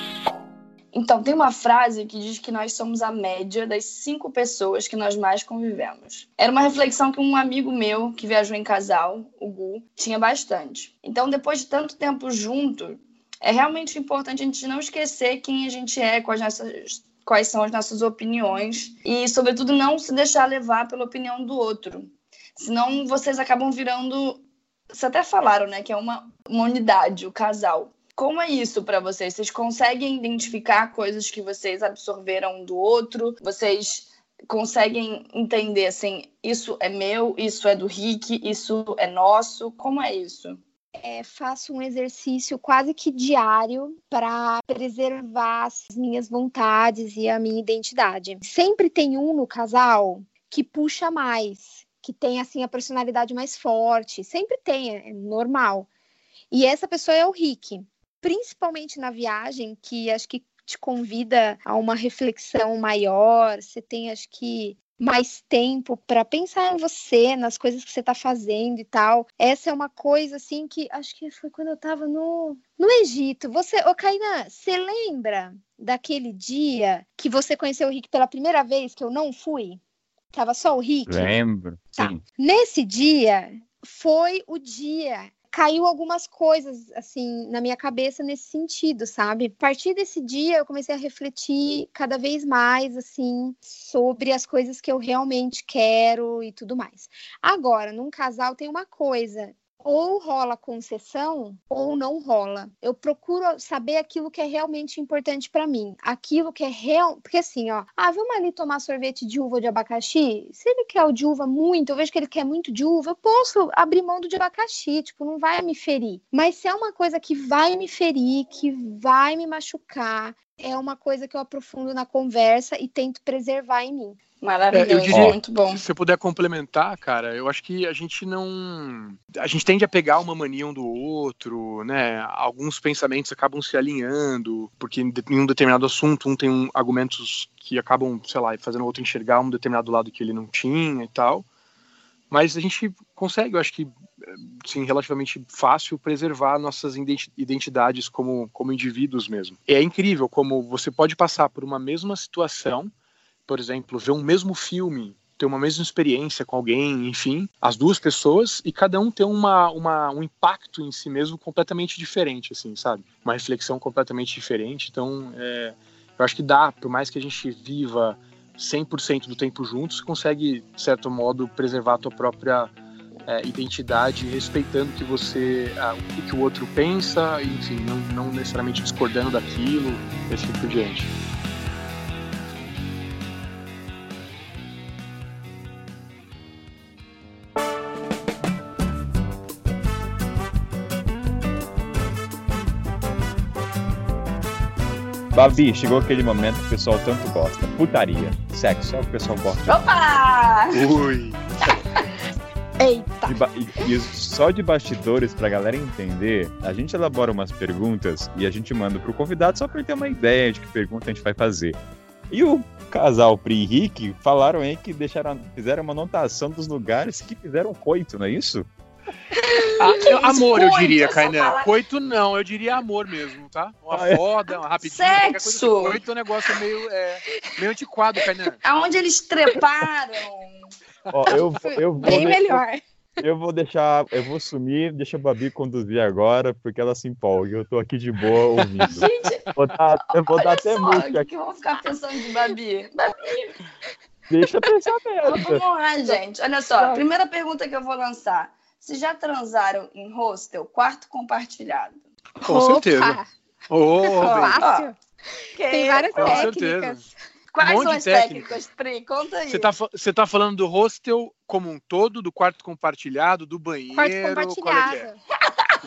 Então, tem uma frase que diz que nós somos a média das cinco pessoas que nós mais convivemos. Era uma reflexão que um amigo meu, que viajou em casal, o Gu, tinha bastante. Então, depois de tanto tempo junto, é realmente importante a gente não esquecer quem a gente é, quais, nossas, quais são as nossas opiniões e, sobretudo, não se deixar levar pela opinião do outro. Senão, vocês acabam virando. Vocês até falaram, né? Que é uma, uma unidade, o casal. Como é isso para vocês? Vocês conseguem identificar coisas que vocês absorveram do outro? Vocês conseguem entender assim, isso é meu, isso é do Rick, isso é nosso? Como é isso? é, faço um exercício quase que diário para preservar as minhas vontades e a minha identidade. Sempre tem um no casal que puxa mais, que tem assim a personalidade mais forte. Sempre tem, é normal. E essa pessoa é o Rick. Principalmente na viagem, que acho que te convida a uma reflexão maior. Você tem, acho que, mais tempo para pensar em você, nas coisas que você está fazendo e tal. Essa é uma coisa assim que acho que foi quando eu estava no, no Egito. Você, ô Kainan, você lembra daquele dia que você conheceu o Rick pela primeira vez que eu não fui? Tava só o Rick? Lembro. Tá. Sim. Nesse dia foi o dia caiu algumas coisas assim na minha cabeça nesse sentido, sabe? A partir desse dia eu comecei a refletir cada vez mais assim sobre as coisas que eu realmente quero e tudo mais. Agora, num casal tem uma coisa, ou rola concessão ou não rola. Eu procuro saber aquilo que é realmente importante para mim, aquilo que é real, porque assim, ó, ah, vamos ali tomar sorvete de uva ou de abacaxi. Se ele quer o de uva muito, eu vejo que ele quer muito de uva, eu posso abrir mão do de abacaxi, tipo, não vai me ferir. Mas se é uma coisa que vai me ferir, que vai me machucar, é uma coisa que eu aprofundo na conversa e tento preservar em mim. Maravilhoso, É, diria- muito bom. Se eu puder complementar, cara, eu acho que a gente não. A gente tende a pegar uma mania um do outro, né? Alguns pensamentos acabam se alinhando, porque em um determinado assunto um tem um, argumentos que acabam, sei lá, fazendo o outro enxergar um determinado lado que ele não tinha e tal. Mas a gente consegue, eu acho que, sim, relativamente fácil preservar nossas identi- identidades como, como indivíduos mesmo. É incrível como você pode passar por uma mesma situação por exemplo, ver um mesmo filme, ter uma mesma experiência com alguém, enfim, as duas pessoas e cada um ter uma, uma, um impacto em si mesmo completamente diferente, assim, sabe? Uma reflexão completamente diferente. Então, é, eu acho que dá, por mais que a gente viva 100% do tempo juntos, consegue, de certo modo, preservar a tua própria é, identidade, respeitando que você, o que, o outro pensa, enfim, não, não necessariamente discordando daquilo, e assim por diante. Babi, chegou aquele momento que o pessoal tanto gosta. Putaria, sexo, é o que o pessoal gosta. Opa! Ui! Eita! E, e só de bastidores, pra galera entender, a gente elabora umas perguntas e a gente manda pro convidado só pra ele ter uma ideia de que pergunta a gente vai fazer. E o casal Pri e Rick falaram aí que deixaram, fizeram uma anotação dos lugares que fizeram coito, não é isso? Ah, eu- amor, eu Coito, diria, essa Kainan. Coito não, eu diria amor mesmo, tá? Uma Ah, é? foda, uma rapidinha. qualquer coisa. Sexo! Coito é um negócio meio, é, meio antiquado, Kainan. Aonde eles treparam? Ó, eu, eu vou Bem melhor. Eu vou deixar, eu vou sumir, deixa a Babi conduzir agora, porque ela se empolga. Eu tô aqui de boa ouvindo. Gente, Vou dar, eu vou dar até só, música o que, eu vou ficar pensando de Babi? Babi, Deixa eu pensar vamos mesmo. lá, gente. Olha só, primeira pergunta que eu vou lançar. Vocês já transaram em hostel, quarto compartilhado? Com Opa, certeza. Bem. Fácil. Que Tem várias Com técnicas. certeza. Quais Um são as técnica. técnicas, Pri? Conta aí. Você tá, você tá falando do hostel como um todo, do quarto compartilhado, do banheiro? Quarto qual é que é? compartilhado.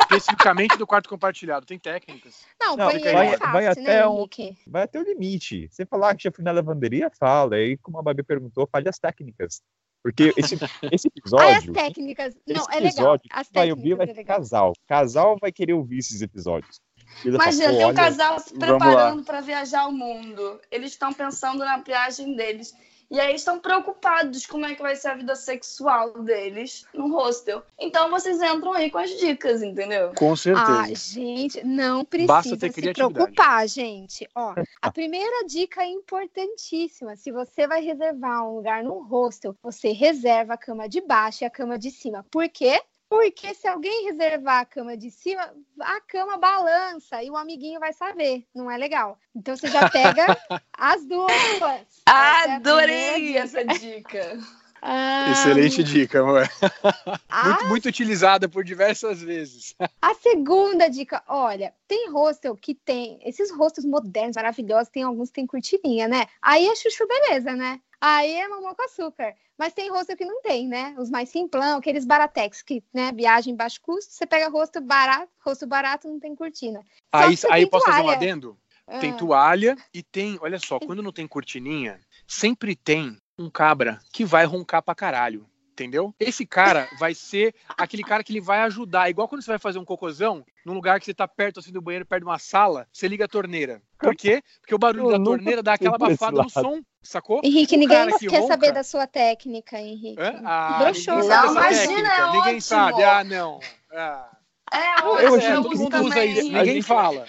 Especificamente do quarto compartilhado. Tem técnicas. Não, Não, banheiro vai- é fácil, vai né, até um- Henrique? Vai até o limite. Você falar que já fui na lavanderia, fala. Aí, como a Babi perguntou, fale as técnicas. Porque esse, esse Ah, as episódio. técnicas. Não, esse é legal. episódio As vai ouvir vai é ser legal. casal. Casal vai querer ouvir esses episódios. Ele Imagina, falar, tem um "Olha, casal se preparando para viajar o mundo. Eles estão pensando na viagem deles. E aí estão preocupados como é que vai ser a vida sexual deles no hostel. Então vocês entram aí com as dicas, entendeu? Com certeza. Ah, gente, não precisa se preocupar, gente. Ó, a primeira dica é importantíssima. Se você vai reservar um lugar num hostel, você reserva a cama de baixo e a cama de cima. Por quê? Porque se alguém reservar a cama de cima, a cama balança e o amiguinho vai saber. Não é legal. Então você já pega as duas. Essa é Adorei dica. essa dica. Ah, Excelente dica, amor. a, Muito, muito utilizada por diversas vezes. a segunda dica, olha, tem hostel que tem esses hostels modernos, maravilhosos, tem alguns que tem cortininha, né? Aí é chuchu beleza, né? Aí é mamão com açúcar. Mas tem hostel que não tem, né? Os mais simplão, aqueles baratex, que, né, viagem baixo custo, você pega hostel barato, hostel barato não tem cortina. Aí, aí tem posso fazer um toalha. adendo? Tem Ah. toalha e tem, olha só, quando não tem cortininha, sempre tem um cabra que vai roncar pra caralho. Entendeu? Esse cara vai ser aquele cara que ele vai ajudar. Igual quando você vai fazer um cocôzão, num lugar que você tá perto assim do banheiro, perto de uma sala, você liga a torneira. Por quê? Porque o barulho Eu da torneira dá aquela abafada no som, sacou? Henrique, ninguém que quer ronca- saber da sua técnica, Henrique. Hã? Ah, Broxou. ninguém Não, imagina, técnica. é Ninguém ótimo. sabe. Ah, não. Ah. É, Eu achei eu todo que uso mundo usa também. isso. Ninguém fala.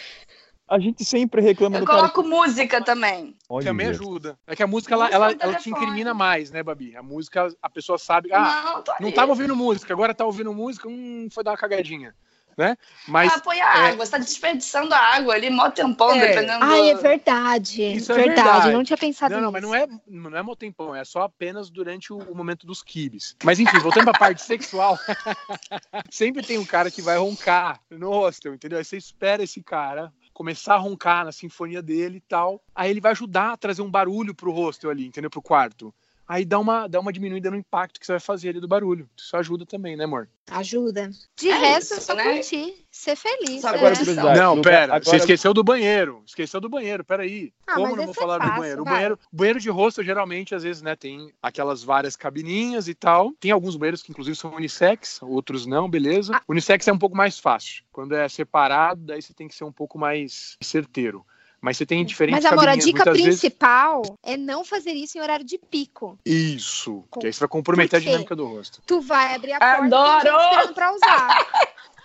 A gente sempre reclama Eu do cara. coloco música também. Olha, Também Deus. ajuda. É que a música, ela, ela, ela te incrimina mais, né, Babi? A música, a pessoa sabe. Ah, não, não tava ouvindo música, agora tá ouvindo música, hum, foi dar uma cagadinha, né? Mas Ah, põe a água, você tá desperdiçando a água ali, mó tempão, É. dependendo Ah, é verdade. Isso é verdade. verdade. Eu não tinha pensado não, não, nisso. mas não é, não é mó tempão, é só apenas durante o, o momento dos quibes. Mas enfim, voltando pra parte sexual, sempre tem um cara que vai roncar no hostel, entendeu? Aí você espera esse cara começar a roncar na sinfonia dele e tal. Aí ele vai ajudar a trazer um barulho pro hostel ali, entendeu? Pro quarto. Aí dá uma, dá uma diminuída no impacto que você vai fazer ali do barulho. Isso ajuda também, né, amor? Ajuda. De É resto, é isso, só né? curtir, ser feliz. Só? Agora, É. curiosidade, não, pera, você agora- esqueceu do banheiro. Esqueceu do banheiro, peraí. Ah, Como não vou é falar do fácil, banheiro? O banheiro, banheiro de hostel, geralmente, às vezes, né, tem aquelas várias cabininhas e tal. Tem alguns banheiros que, inclusive, são unissex, outros não, beleza. Ah. Unissex é um pouco mais fácil. Quando é separado, daí você tem que ser um pouco mais certeiro. Mas você tem diferentes Mas, amor, a dica muitas vezes- principal é não fazer isso em horário de pico. Isso, que aí você vai comprometer a dinâmica do rosto. Tu vai abrir a porta e Adoro! pra usar.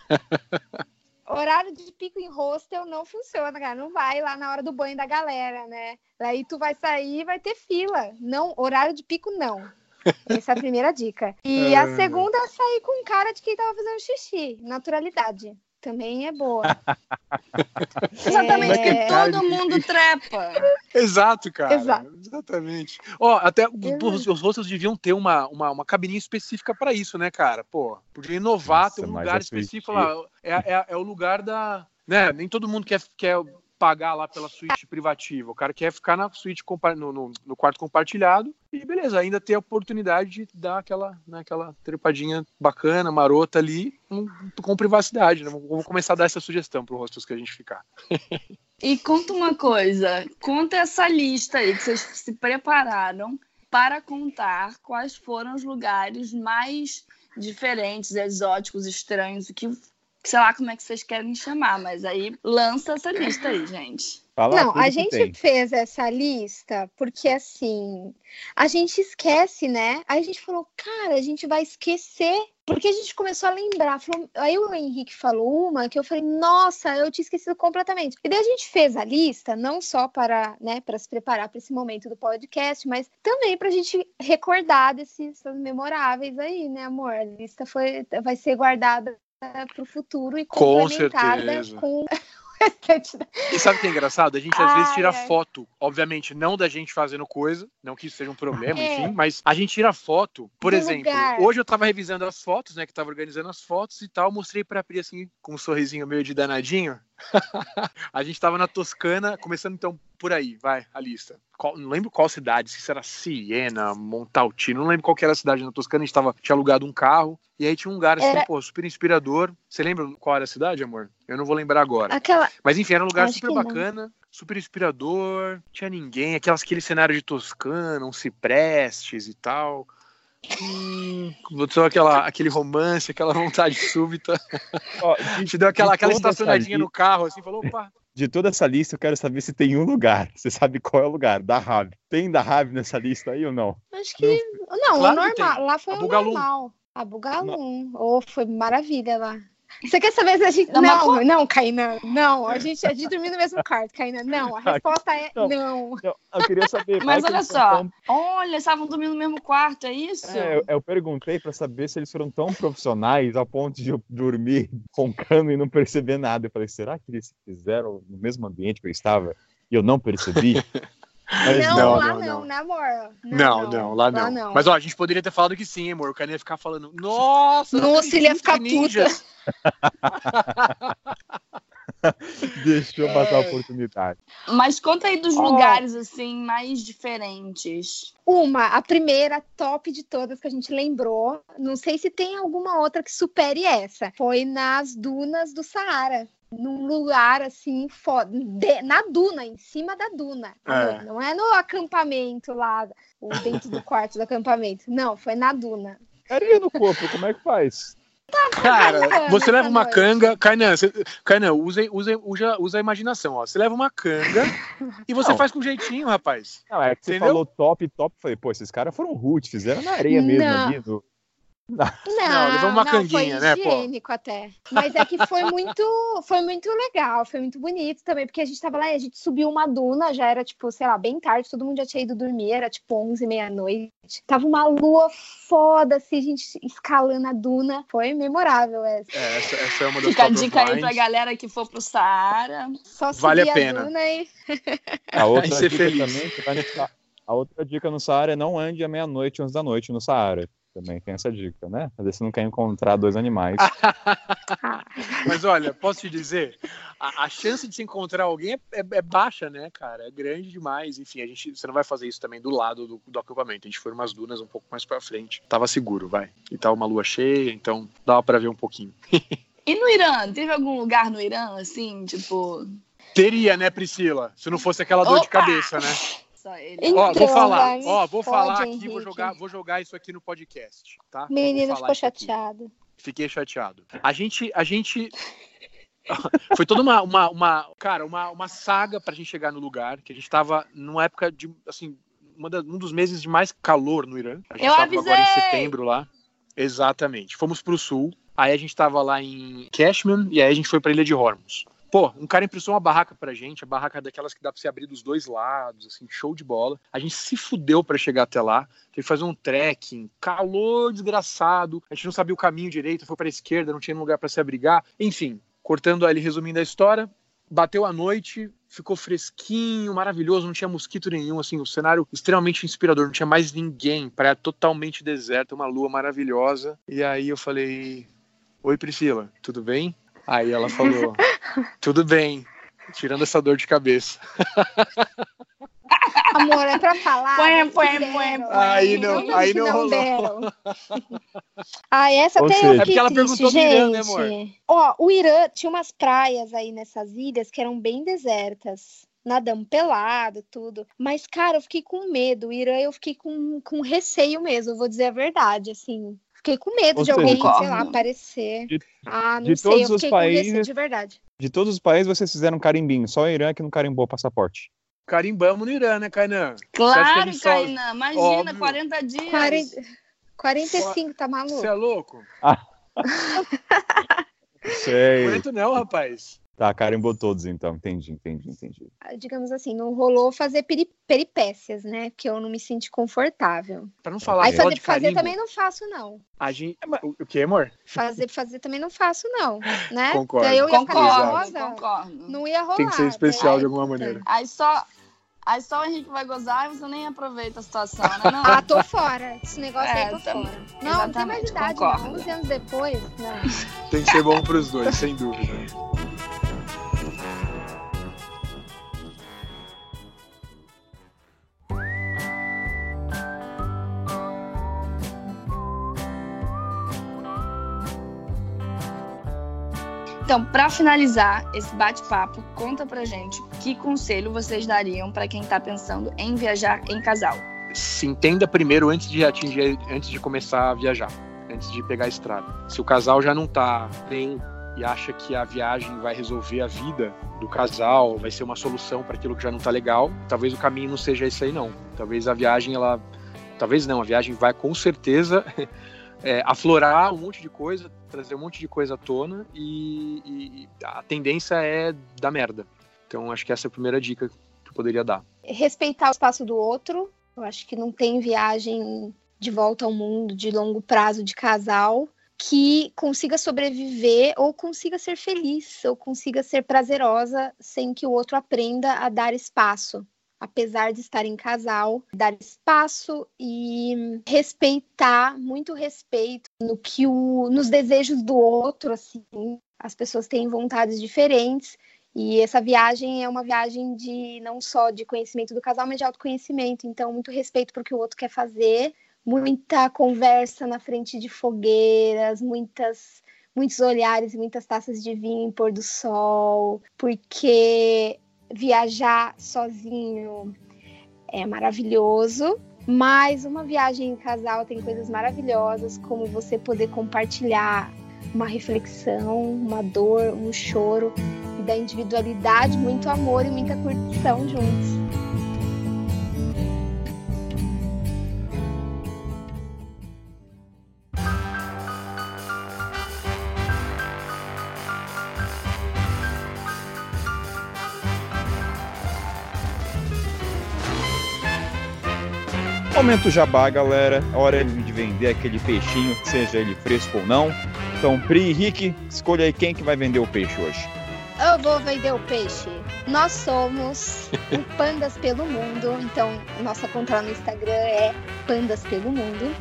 Horário de pico em hostel não funciona, cara. Não vai lá na hora do banho da galera, né? Aí tu vai sair e vai ter fila. Não, horário de pico não. Essa é a primeira dica. E a Ah. segunda é sair com cara de quem tava fazendo xixi. Naturalidade. Também é boa. Exatamente, É, porque todo mundo trepa. Exato, cara. Exato. Exatamente. Ó, até os, os hostels deviam ter uma, uma, uma cabininha específica pra isso, né, cara? Pô, podia inovar, Nossa, ter um lugar a específico lá. É, é, é o lugar da. Né? Nem todo mundo quer, quer pagar lá pela suíte privativa. O cara quer ficar na suíte no, no, no quarto compartilhado e beleza, ainda ter a oportunidade de dar aquela, né, aquela trepadinha bacana, marota ali, com, com privacidade. Né? Vou começar a dar essa sugestão pro hostels que a gente ficar. E conta uma coisa, conta essa lista aí que vocês se prepararam para contar quais foram os lugares mais diferentes, exóticos, estranhos, o que sei lá como é que vocês querem chamar, mas aí lança essa lista aí, gente. Fala Não, a gente tem. fez essa lista porque assim, a gente esquece, né? Aí a gente falou, cara, a gente vai esquecer. Porque a gente começou a lembrar. Falou, aí o Henrique falou uma que eu falei, nossa, eu tinha esquecido completamente. E daí a gente fez a lista, não só para, né, para se preparar para esse momento do podcast, mas também para a gente recordar desses memoráveis aí, né, amor? A lista foi, vai ser guardada para o futuro e Com complementada com E sabe o que é engraçado? A gente às vezes tira ai. foto, obviamente, não da gente fazendo coisa, não que isso seja um problema, É. enfim, mas a gente tira foto. Por Do exemplo, lugar. hoje eu tava revisando as fotos, né, que tava organizando as fotos e tal, mostrei pra Pri assim, com um sorrisinho meio de danadinho. a gente tava na Toscana, começando então por aí, vai, a lista. Qual- não lembro qual cidade, se era Siena, Montaltino, não lembro qual era a cidade na Toscana, a gente tava, tinha alugado um carro, e aí tinha um lugar assim, Era- pô, super inspirador. Você lembra qual era a cidade, amor? Eu não vou lembrar agora. aquela Mas enfim, era um lugar Acho super que não. bacana, super inspirador, tinha ninguém, aquelas, aquele cenário de Toscana, uns ciprestes e tal. Hum, botou aquela, aquele romance, aquela vontade súbita. Ó, de, Te deu aquela, de aquela toda essa estacionadinha no carro, assim, falou, opa, De toda essa lista, eu quero saber se tem um lugar. Você sabe qual é o lugar? Da Rave. Tem da Rave nessa lista aí ou não? Acho que. Não, Claro o normal. Lá foi A o normal. A Bugalum. Oh, foi maravilha lá. Você quer saber se a gente. Não, Não, mas não, Kainan. Não, a gente, a gente dormiu no mesmo quarto, Kainan. Não, a resposta é Não. não. Não, eu queria saber. Mas olha só, tão- olha, estavam dormindo no mesmo quarto, é isso? É, eu, eu perguntei pra saber se eles foram tão profissionais ao ponto de eu dormir roncando e não perceber nada. Eu falei, será que eles fizeram no mesmo ambiente que eu estava e eu não percebi? Mas Não, não, lá não, não, não. né, amor? Não, não, lá não. Mas ó, a gente poderia ter falado que sim, amor. O cara ia ficar falando, nossa, não Nossa, ele ia ficar que ninjas. Deixa eu passar a É. oportunidade. Mas conta aí dos Ó. lugares, assim, mais diferentes. Uma, a primeira top de todas que a gente lembrou. Não sei se tem alguma outra que supere essa. Foi nas dunas do Saara. Num lugar assim, foda. de- na duna, em cima da duna. É. Não é no acampamento lá, ou dentro do quarto do acampamento. Não, foi na duna. Areia no corpo, como é que faz? Cara, Canga você leva uma noite. canga. Kainan, você, Kainan usa, usa, usa, usa a imaginação, ó. Você leva uma canga e você Não. faz com jeitinho, rapaz. Não, é que você Entendeu? falou top, top. Falei, pô, esses caras foram root, fizeram na areia mesmo Não. ali. No... Não, levamos uma não, canguinha, foi né, pô? higiênico até. Mas é que foi muito, foi muito legal, foi muito bonito também, porque a gente tava lá e a gente subiu uma duna, já era tipo, sei lá, bem tarde, todo mundo já tinha ido dormir, era tipo 11, meia-noite. Tava uma lua foda, assim, a gente escalando a duna. Foi memorável essa. É, essa, essa é uma das Fica a dica aí pra galera que for pro Saara. Só subir Vale a pena. duna e A outra ser dica feliz. também, a outra dica no Saara é não ande à meia-noite, 11 da noite no Saara. Também tem essa dica, né? Às vezes você não quer encontrar dois animais. Mas olha, posso te dizer, a, a chance de se encontrar alguém é, é- é baixa, né, cara? É grande demais. Enfim, a gente, você não vai fazer isso também do lado do, do acampamento. A gente foi umas dunas um pouco mais pra frente. Tava seguro, vai. E tava uma lua cheia, então dava pra ver um pouquinho. E no Irã? Teve algum lugar no Irã, assim, tipo. Teria, né, Priscila? Se não fosse aquela dor de Opa! cabeça, né? Ele? Então, Ó, vou falar, vai, ó, vou falar aqui, Henrique. vou jogar, vou jogar isso aqui no podcast, tá? menino ficou chateado. Fiquei chateado. A gente, a gente foi toda uma, uma, uma cara, uma, uma saga pra gente chegar no lugar, que a gente tava numa época de, assim, uma da- um dos meses de mais calor no Irã. A gente Eu tava avisei! agora em setembro lá. Exatamente. Fomos pro sul, aí a gente tava lá em Cashman e aí a gente foi pra Ilha de Hormuz. Pô, um cara emprestou uma barraca pra gente, a barraca é daquelas que dá pra você abrir dos dois lados, assim, show de bola. A gente se fudeu pra chegar até lá, teve que fazer um trekking, calor desgraçado, a gente não sabia o caminho direito, foi pra esquerda, não tinha lugar pra se abrigar. Enfim, cortando ali, resumindo a história, bateu a noite, ficou fresquinho, maravilhoso, não tinha mosquito nenhum, assim, o cenário extremamente inspirador, não tinha mais ninguém, praia totalmente deserta, uma lua maravilhosa. E aí eu falei: Oi Priscila, tudo bem? Aí ela falou: Tudo bem, tirando essa dor de cabeça. Amor, é pra falar. Põe, mas põe, põe. Aí não- Não, aí que não rolou. deram. Ah, essa Ou até seja- eu É que porque ela triste, perguntou do gente. Irã, né, amor? Ó, o Irã tinha umas praias aí nessas ilhas que eram bem desertas. Nadamos pelado, tudo. Mas, cara, eu fiquei com medo. O Irã, eu fiquei com, com receio mesmo, vou dizer a verdade, assim. Fiquei com medo Ou de seja, alguém, sei lá, aparecer. De- ah, não de sei, todos eu os fiquei com receio países- de verdade. De todos os países, vocês fizeram carimbinho. Só o Irã que não carimbou passaporte. Carimbamos no Irã, né, Kainan? Claro, ele só- Kainan. Imagina, Óbvio. 40 dias. 40, 45, tá maluco? Você é louco? Sei. Aguento não, rapaz. Tá, carimbou todos então. Entendi, entendi, entendi. digamos assim, não rolou fazer peri- peripécias, né? Porque eu não me senti confortável. Pra não falar Aí fazer, de fazer também não faço, não. a gente... O, o que, amor? Fazer, fazer também não faço, não. Né? Concordo. Daí eu ia ficar Concordo, nervosa, concordo. não ia rolar. Tem que ser especial Daí- de alguma maneira. Aí só, aí só o Henrique vai gozar e você nem aproveita a situação, né? Não? Ah, tô fora. Esse negócio É, aí tô tam- fora. Não, não tem mais idade. concordo. Não. 11 anos depois, não. Tem que ser bom pros dois, sem dúvida. Então, pra finalizar esse bate-papo, conta pra gente que conselho vocês dariam pra quem tá pensando em viajar em casal. Se entenda primeiro antes de atingir, antes de começar a viajar, antes de pegar a estrada. Se o casal já não tá bem e acha que a viagem vai resolver a vida do casal, vai ser uma solução para aquilo que já não tá legal, talvez o caminho não seja esse aí não. Talvez a viagem ela, talvez não, a viagem vai com certeza é, aflorar um monte de coisa, trazer um monte de coisa à tona e, e a tendência é dar merda. Então acho que essa é a primeira dica que eu poderia dar. Respeitar o espaço do outro. Eu acho que não tem viagem de volta ao mundo de longo prazo de casal que consiga sobreviver ou consiga ser feliz ou consiga ser prazerosa sem que o outro aprenda a dar espaço. Apesar de estar em casal, dar espaço e respeitar, muito respeito no que o, nos desejos do outro, assim. As pessoas têm vontades diferentes e essa viagem é uma viagem de não só de conhecimento do casal, mas de autoconhecimento. Então, muito respeito por que o outro quer fazer, muita conversa na frente de fogueiras, muitas muitos olhares, muitas taças de vinho em pôr do sol, porque viajar sozinho é maravilhoso, mas uma viagem em casal tem coisas maravilhosas, como você poder compartilhar uma reflexão, uma dor, um choro, e da individualidade, muito amor e muita curtição juntos. Momento jabá, galera. É hora de vender aquele peixinho, seja ele fresco ou não. Então, Pri e Rick, escolha aí quem que vai vender o peixe hoje. Eu vou vender o peixe. Nós somos o Pandas pelo Mundo. Então, nossa conta no Instagram é Pandas pelo Mundo.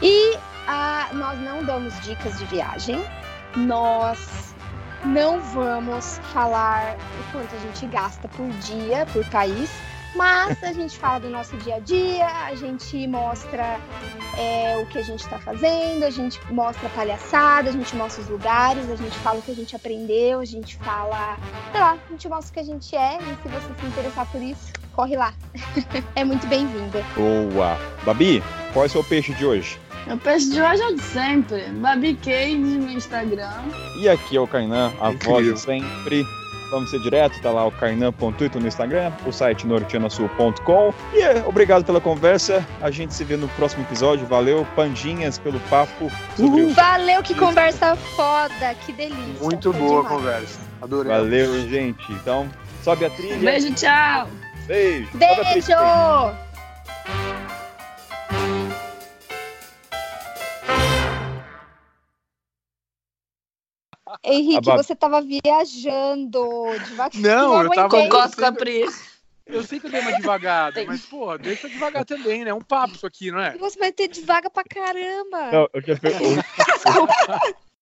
E ah, nós não damos dicas de viagem. Nós não vamos falar o quanto a gente gasta por dia, por país mas a gente fala do nosso dia a dia, a gente mostra é, o que a gente está fazendo, a gente mostra a palhaçada, a gente mostra os lugares, a gente fala o que a gente aprendeu, a gente fala, sei lá, a gente mostra o que a gente é e se você se interessar por isso, corre lá. é muito bem-vinda. Boa! Babi, qual é o seu peixe de hoje? O peixe de hoje é o de sempre. Babi Cage no Instagram. E aqui é o Kainan, a Incrível. voz de sempre. Vamos ser direto, tá lá o kainan.ito no Instagram, o site nortianasul.com. E é, obrigado pela conversa. A gente se vê no próximo episódio. Valeu, Pandinhas, pelo papo. Uhum. Valeu, que conversa foda, que delícia. Muito Foi boa a demais. conversa. Adorei. Valeu, gente. Então, sobe a trilha. Beijo, tchau. Beijo. Sobe a Beijo! Henrique, A Babi- você tava viajando devagar. Não, eu tava-. Concordo com a Pri. Eu sei que eu dei uma devagada, mas, porra, deixa devagar também, né? É um papo isso aqui, não é? Você vai ter devagar pra caramba. Não, eu quero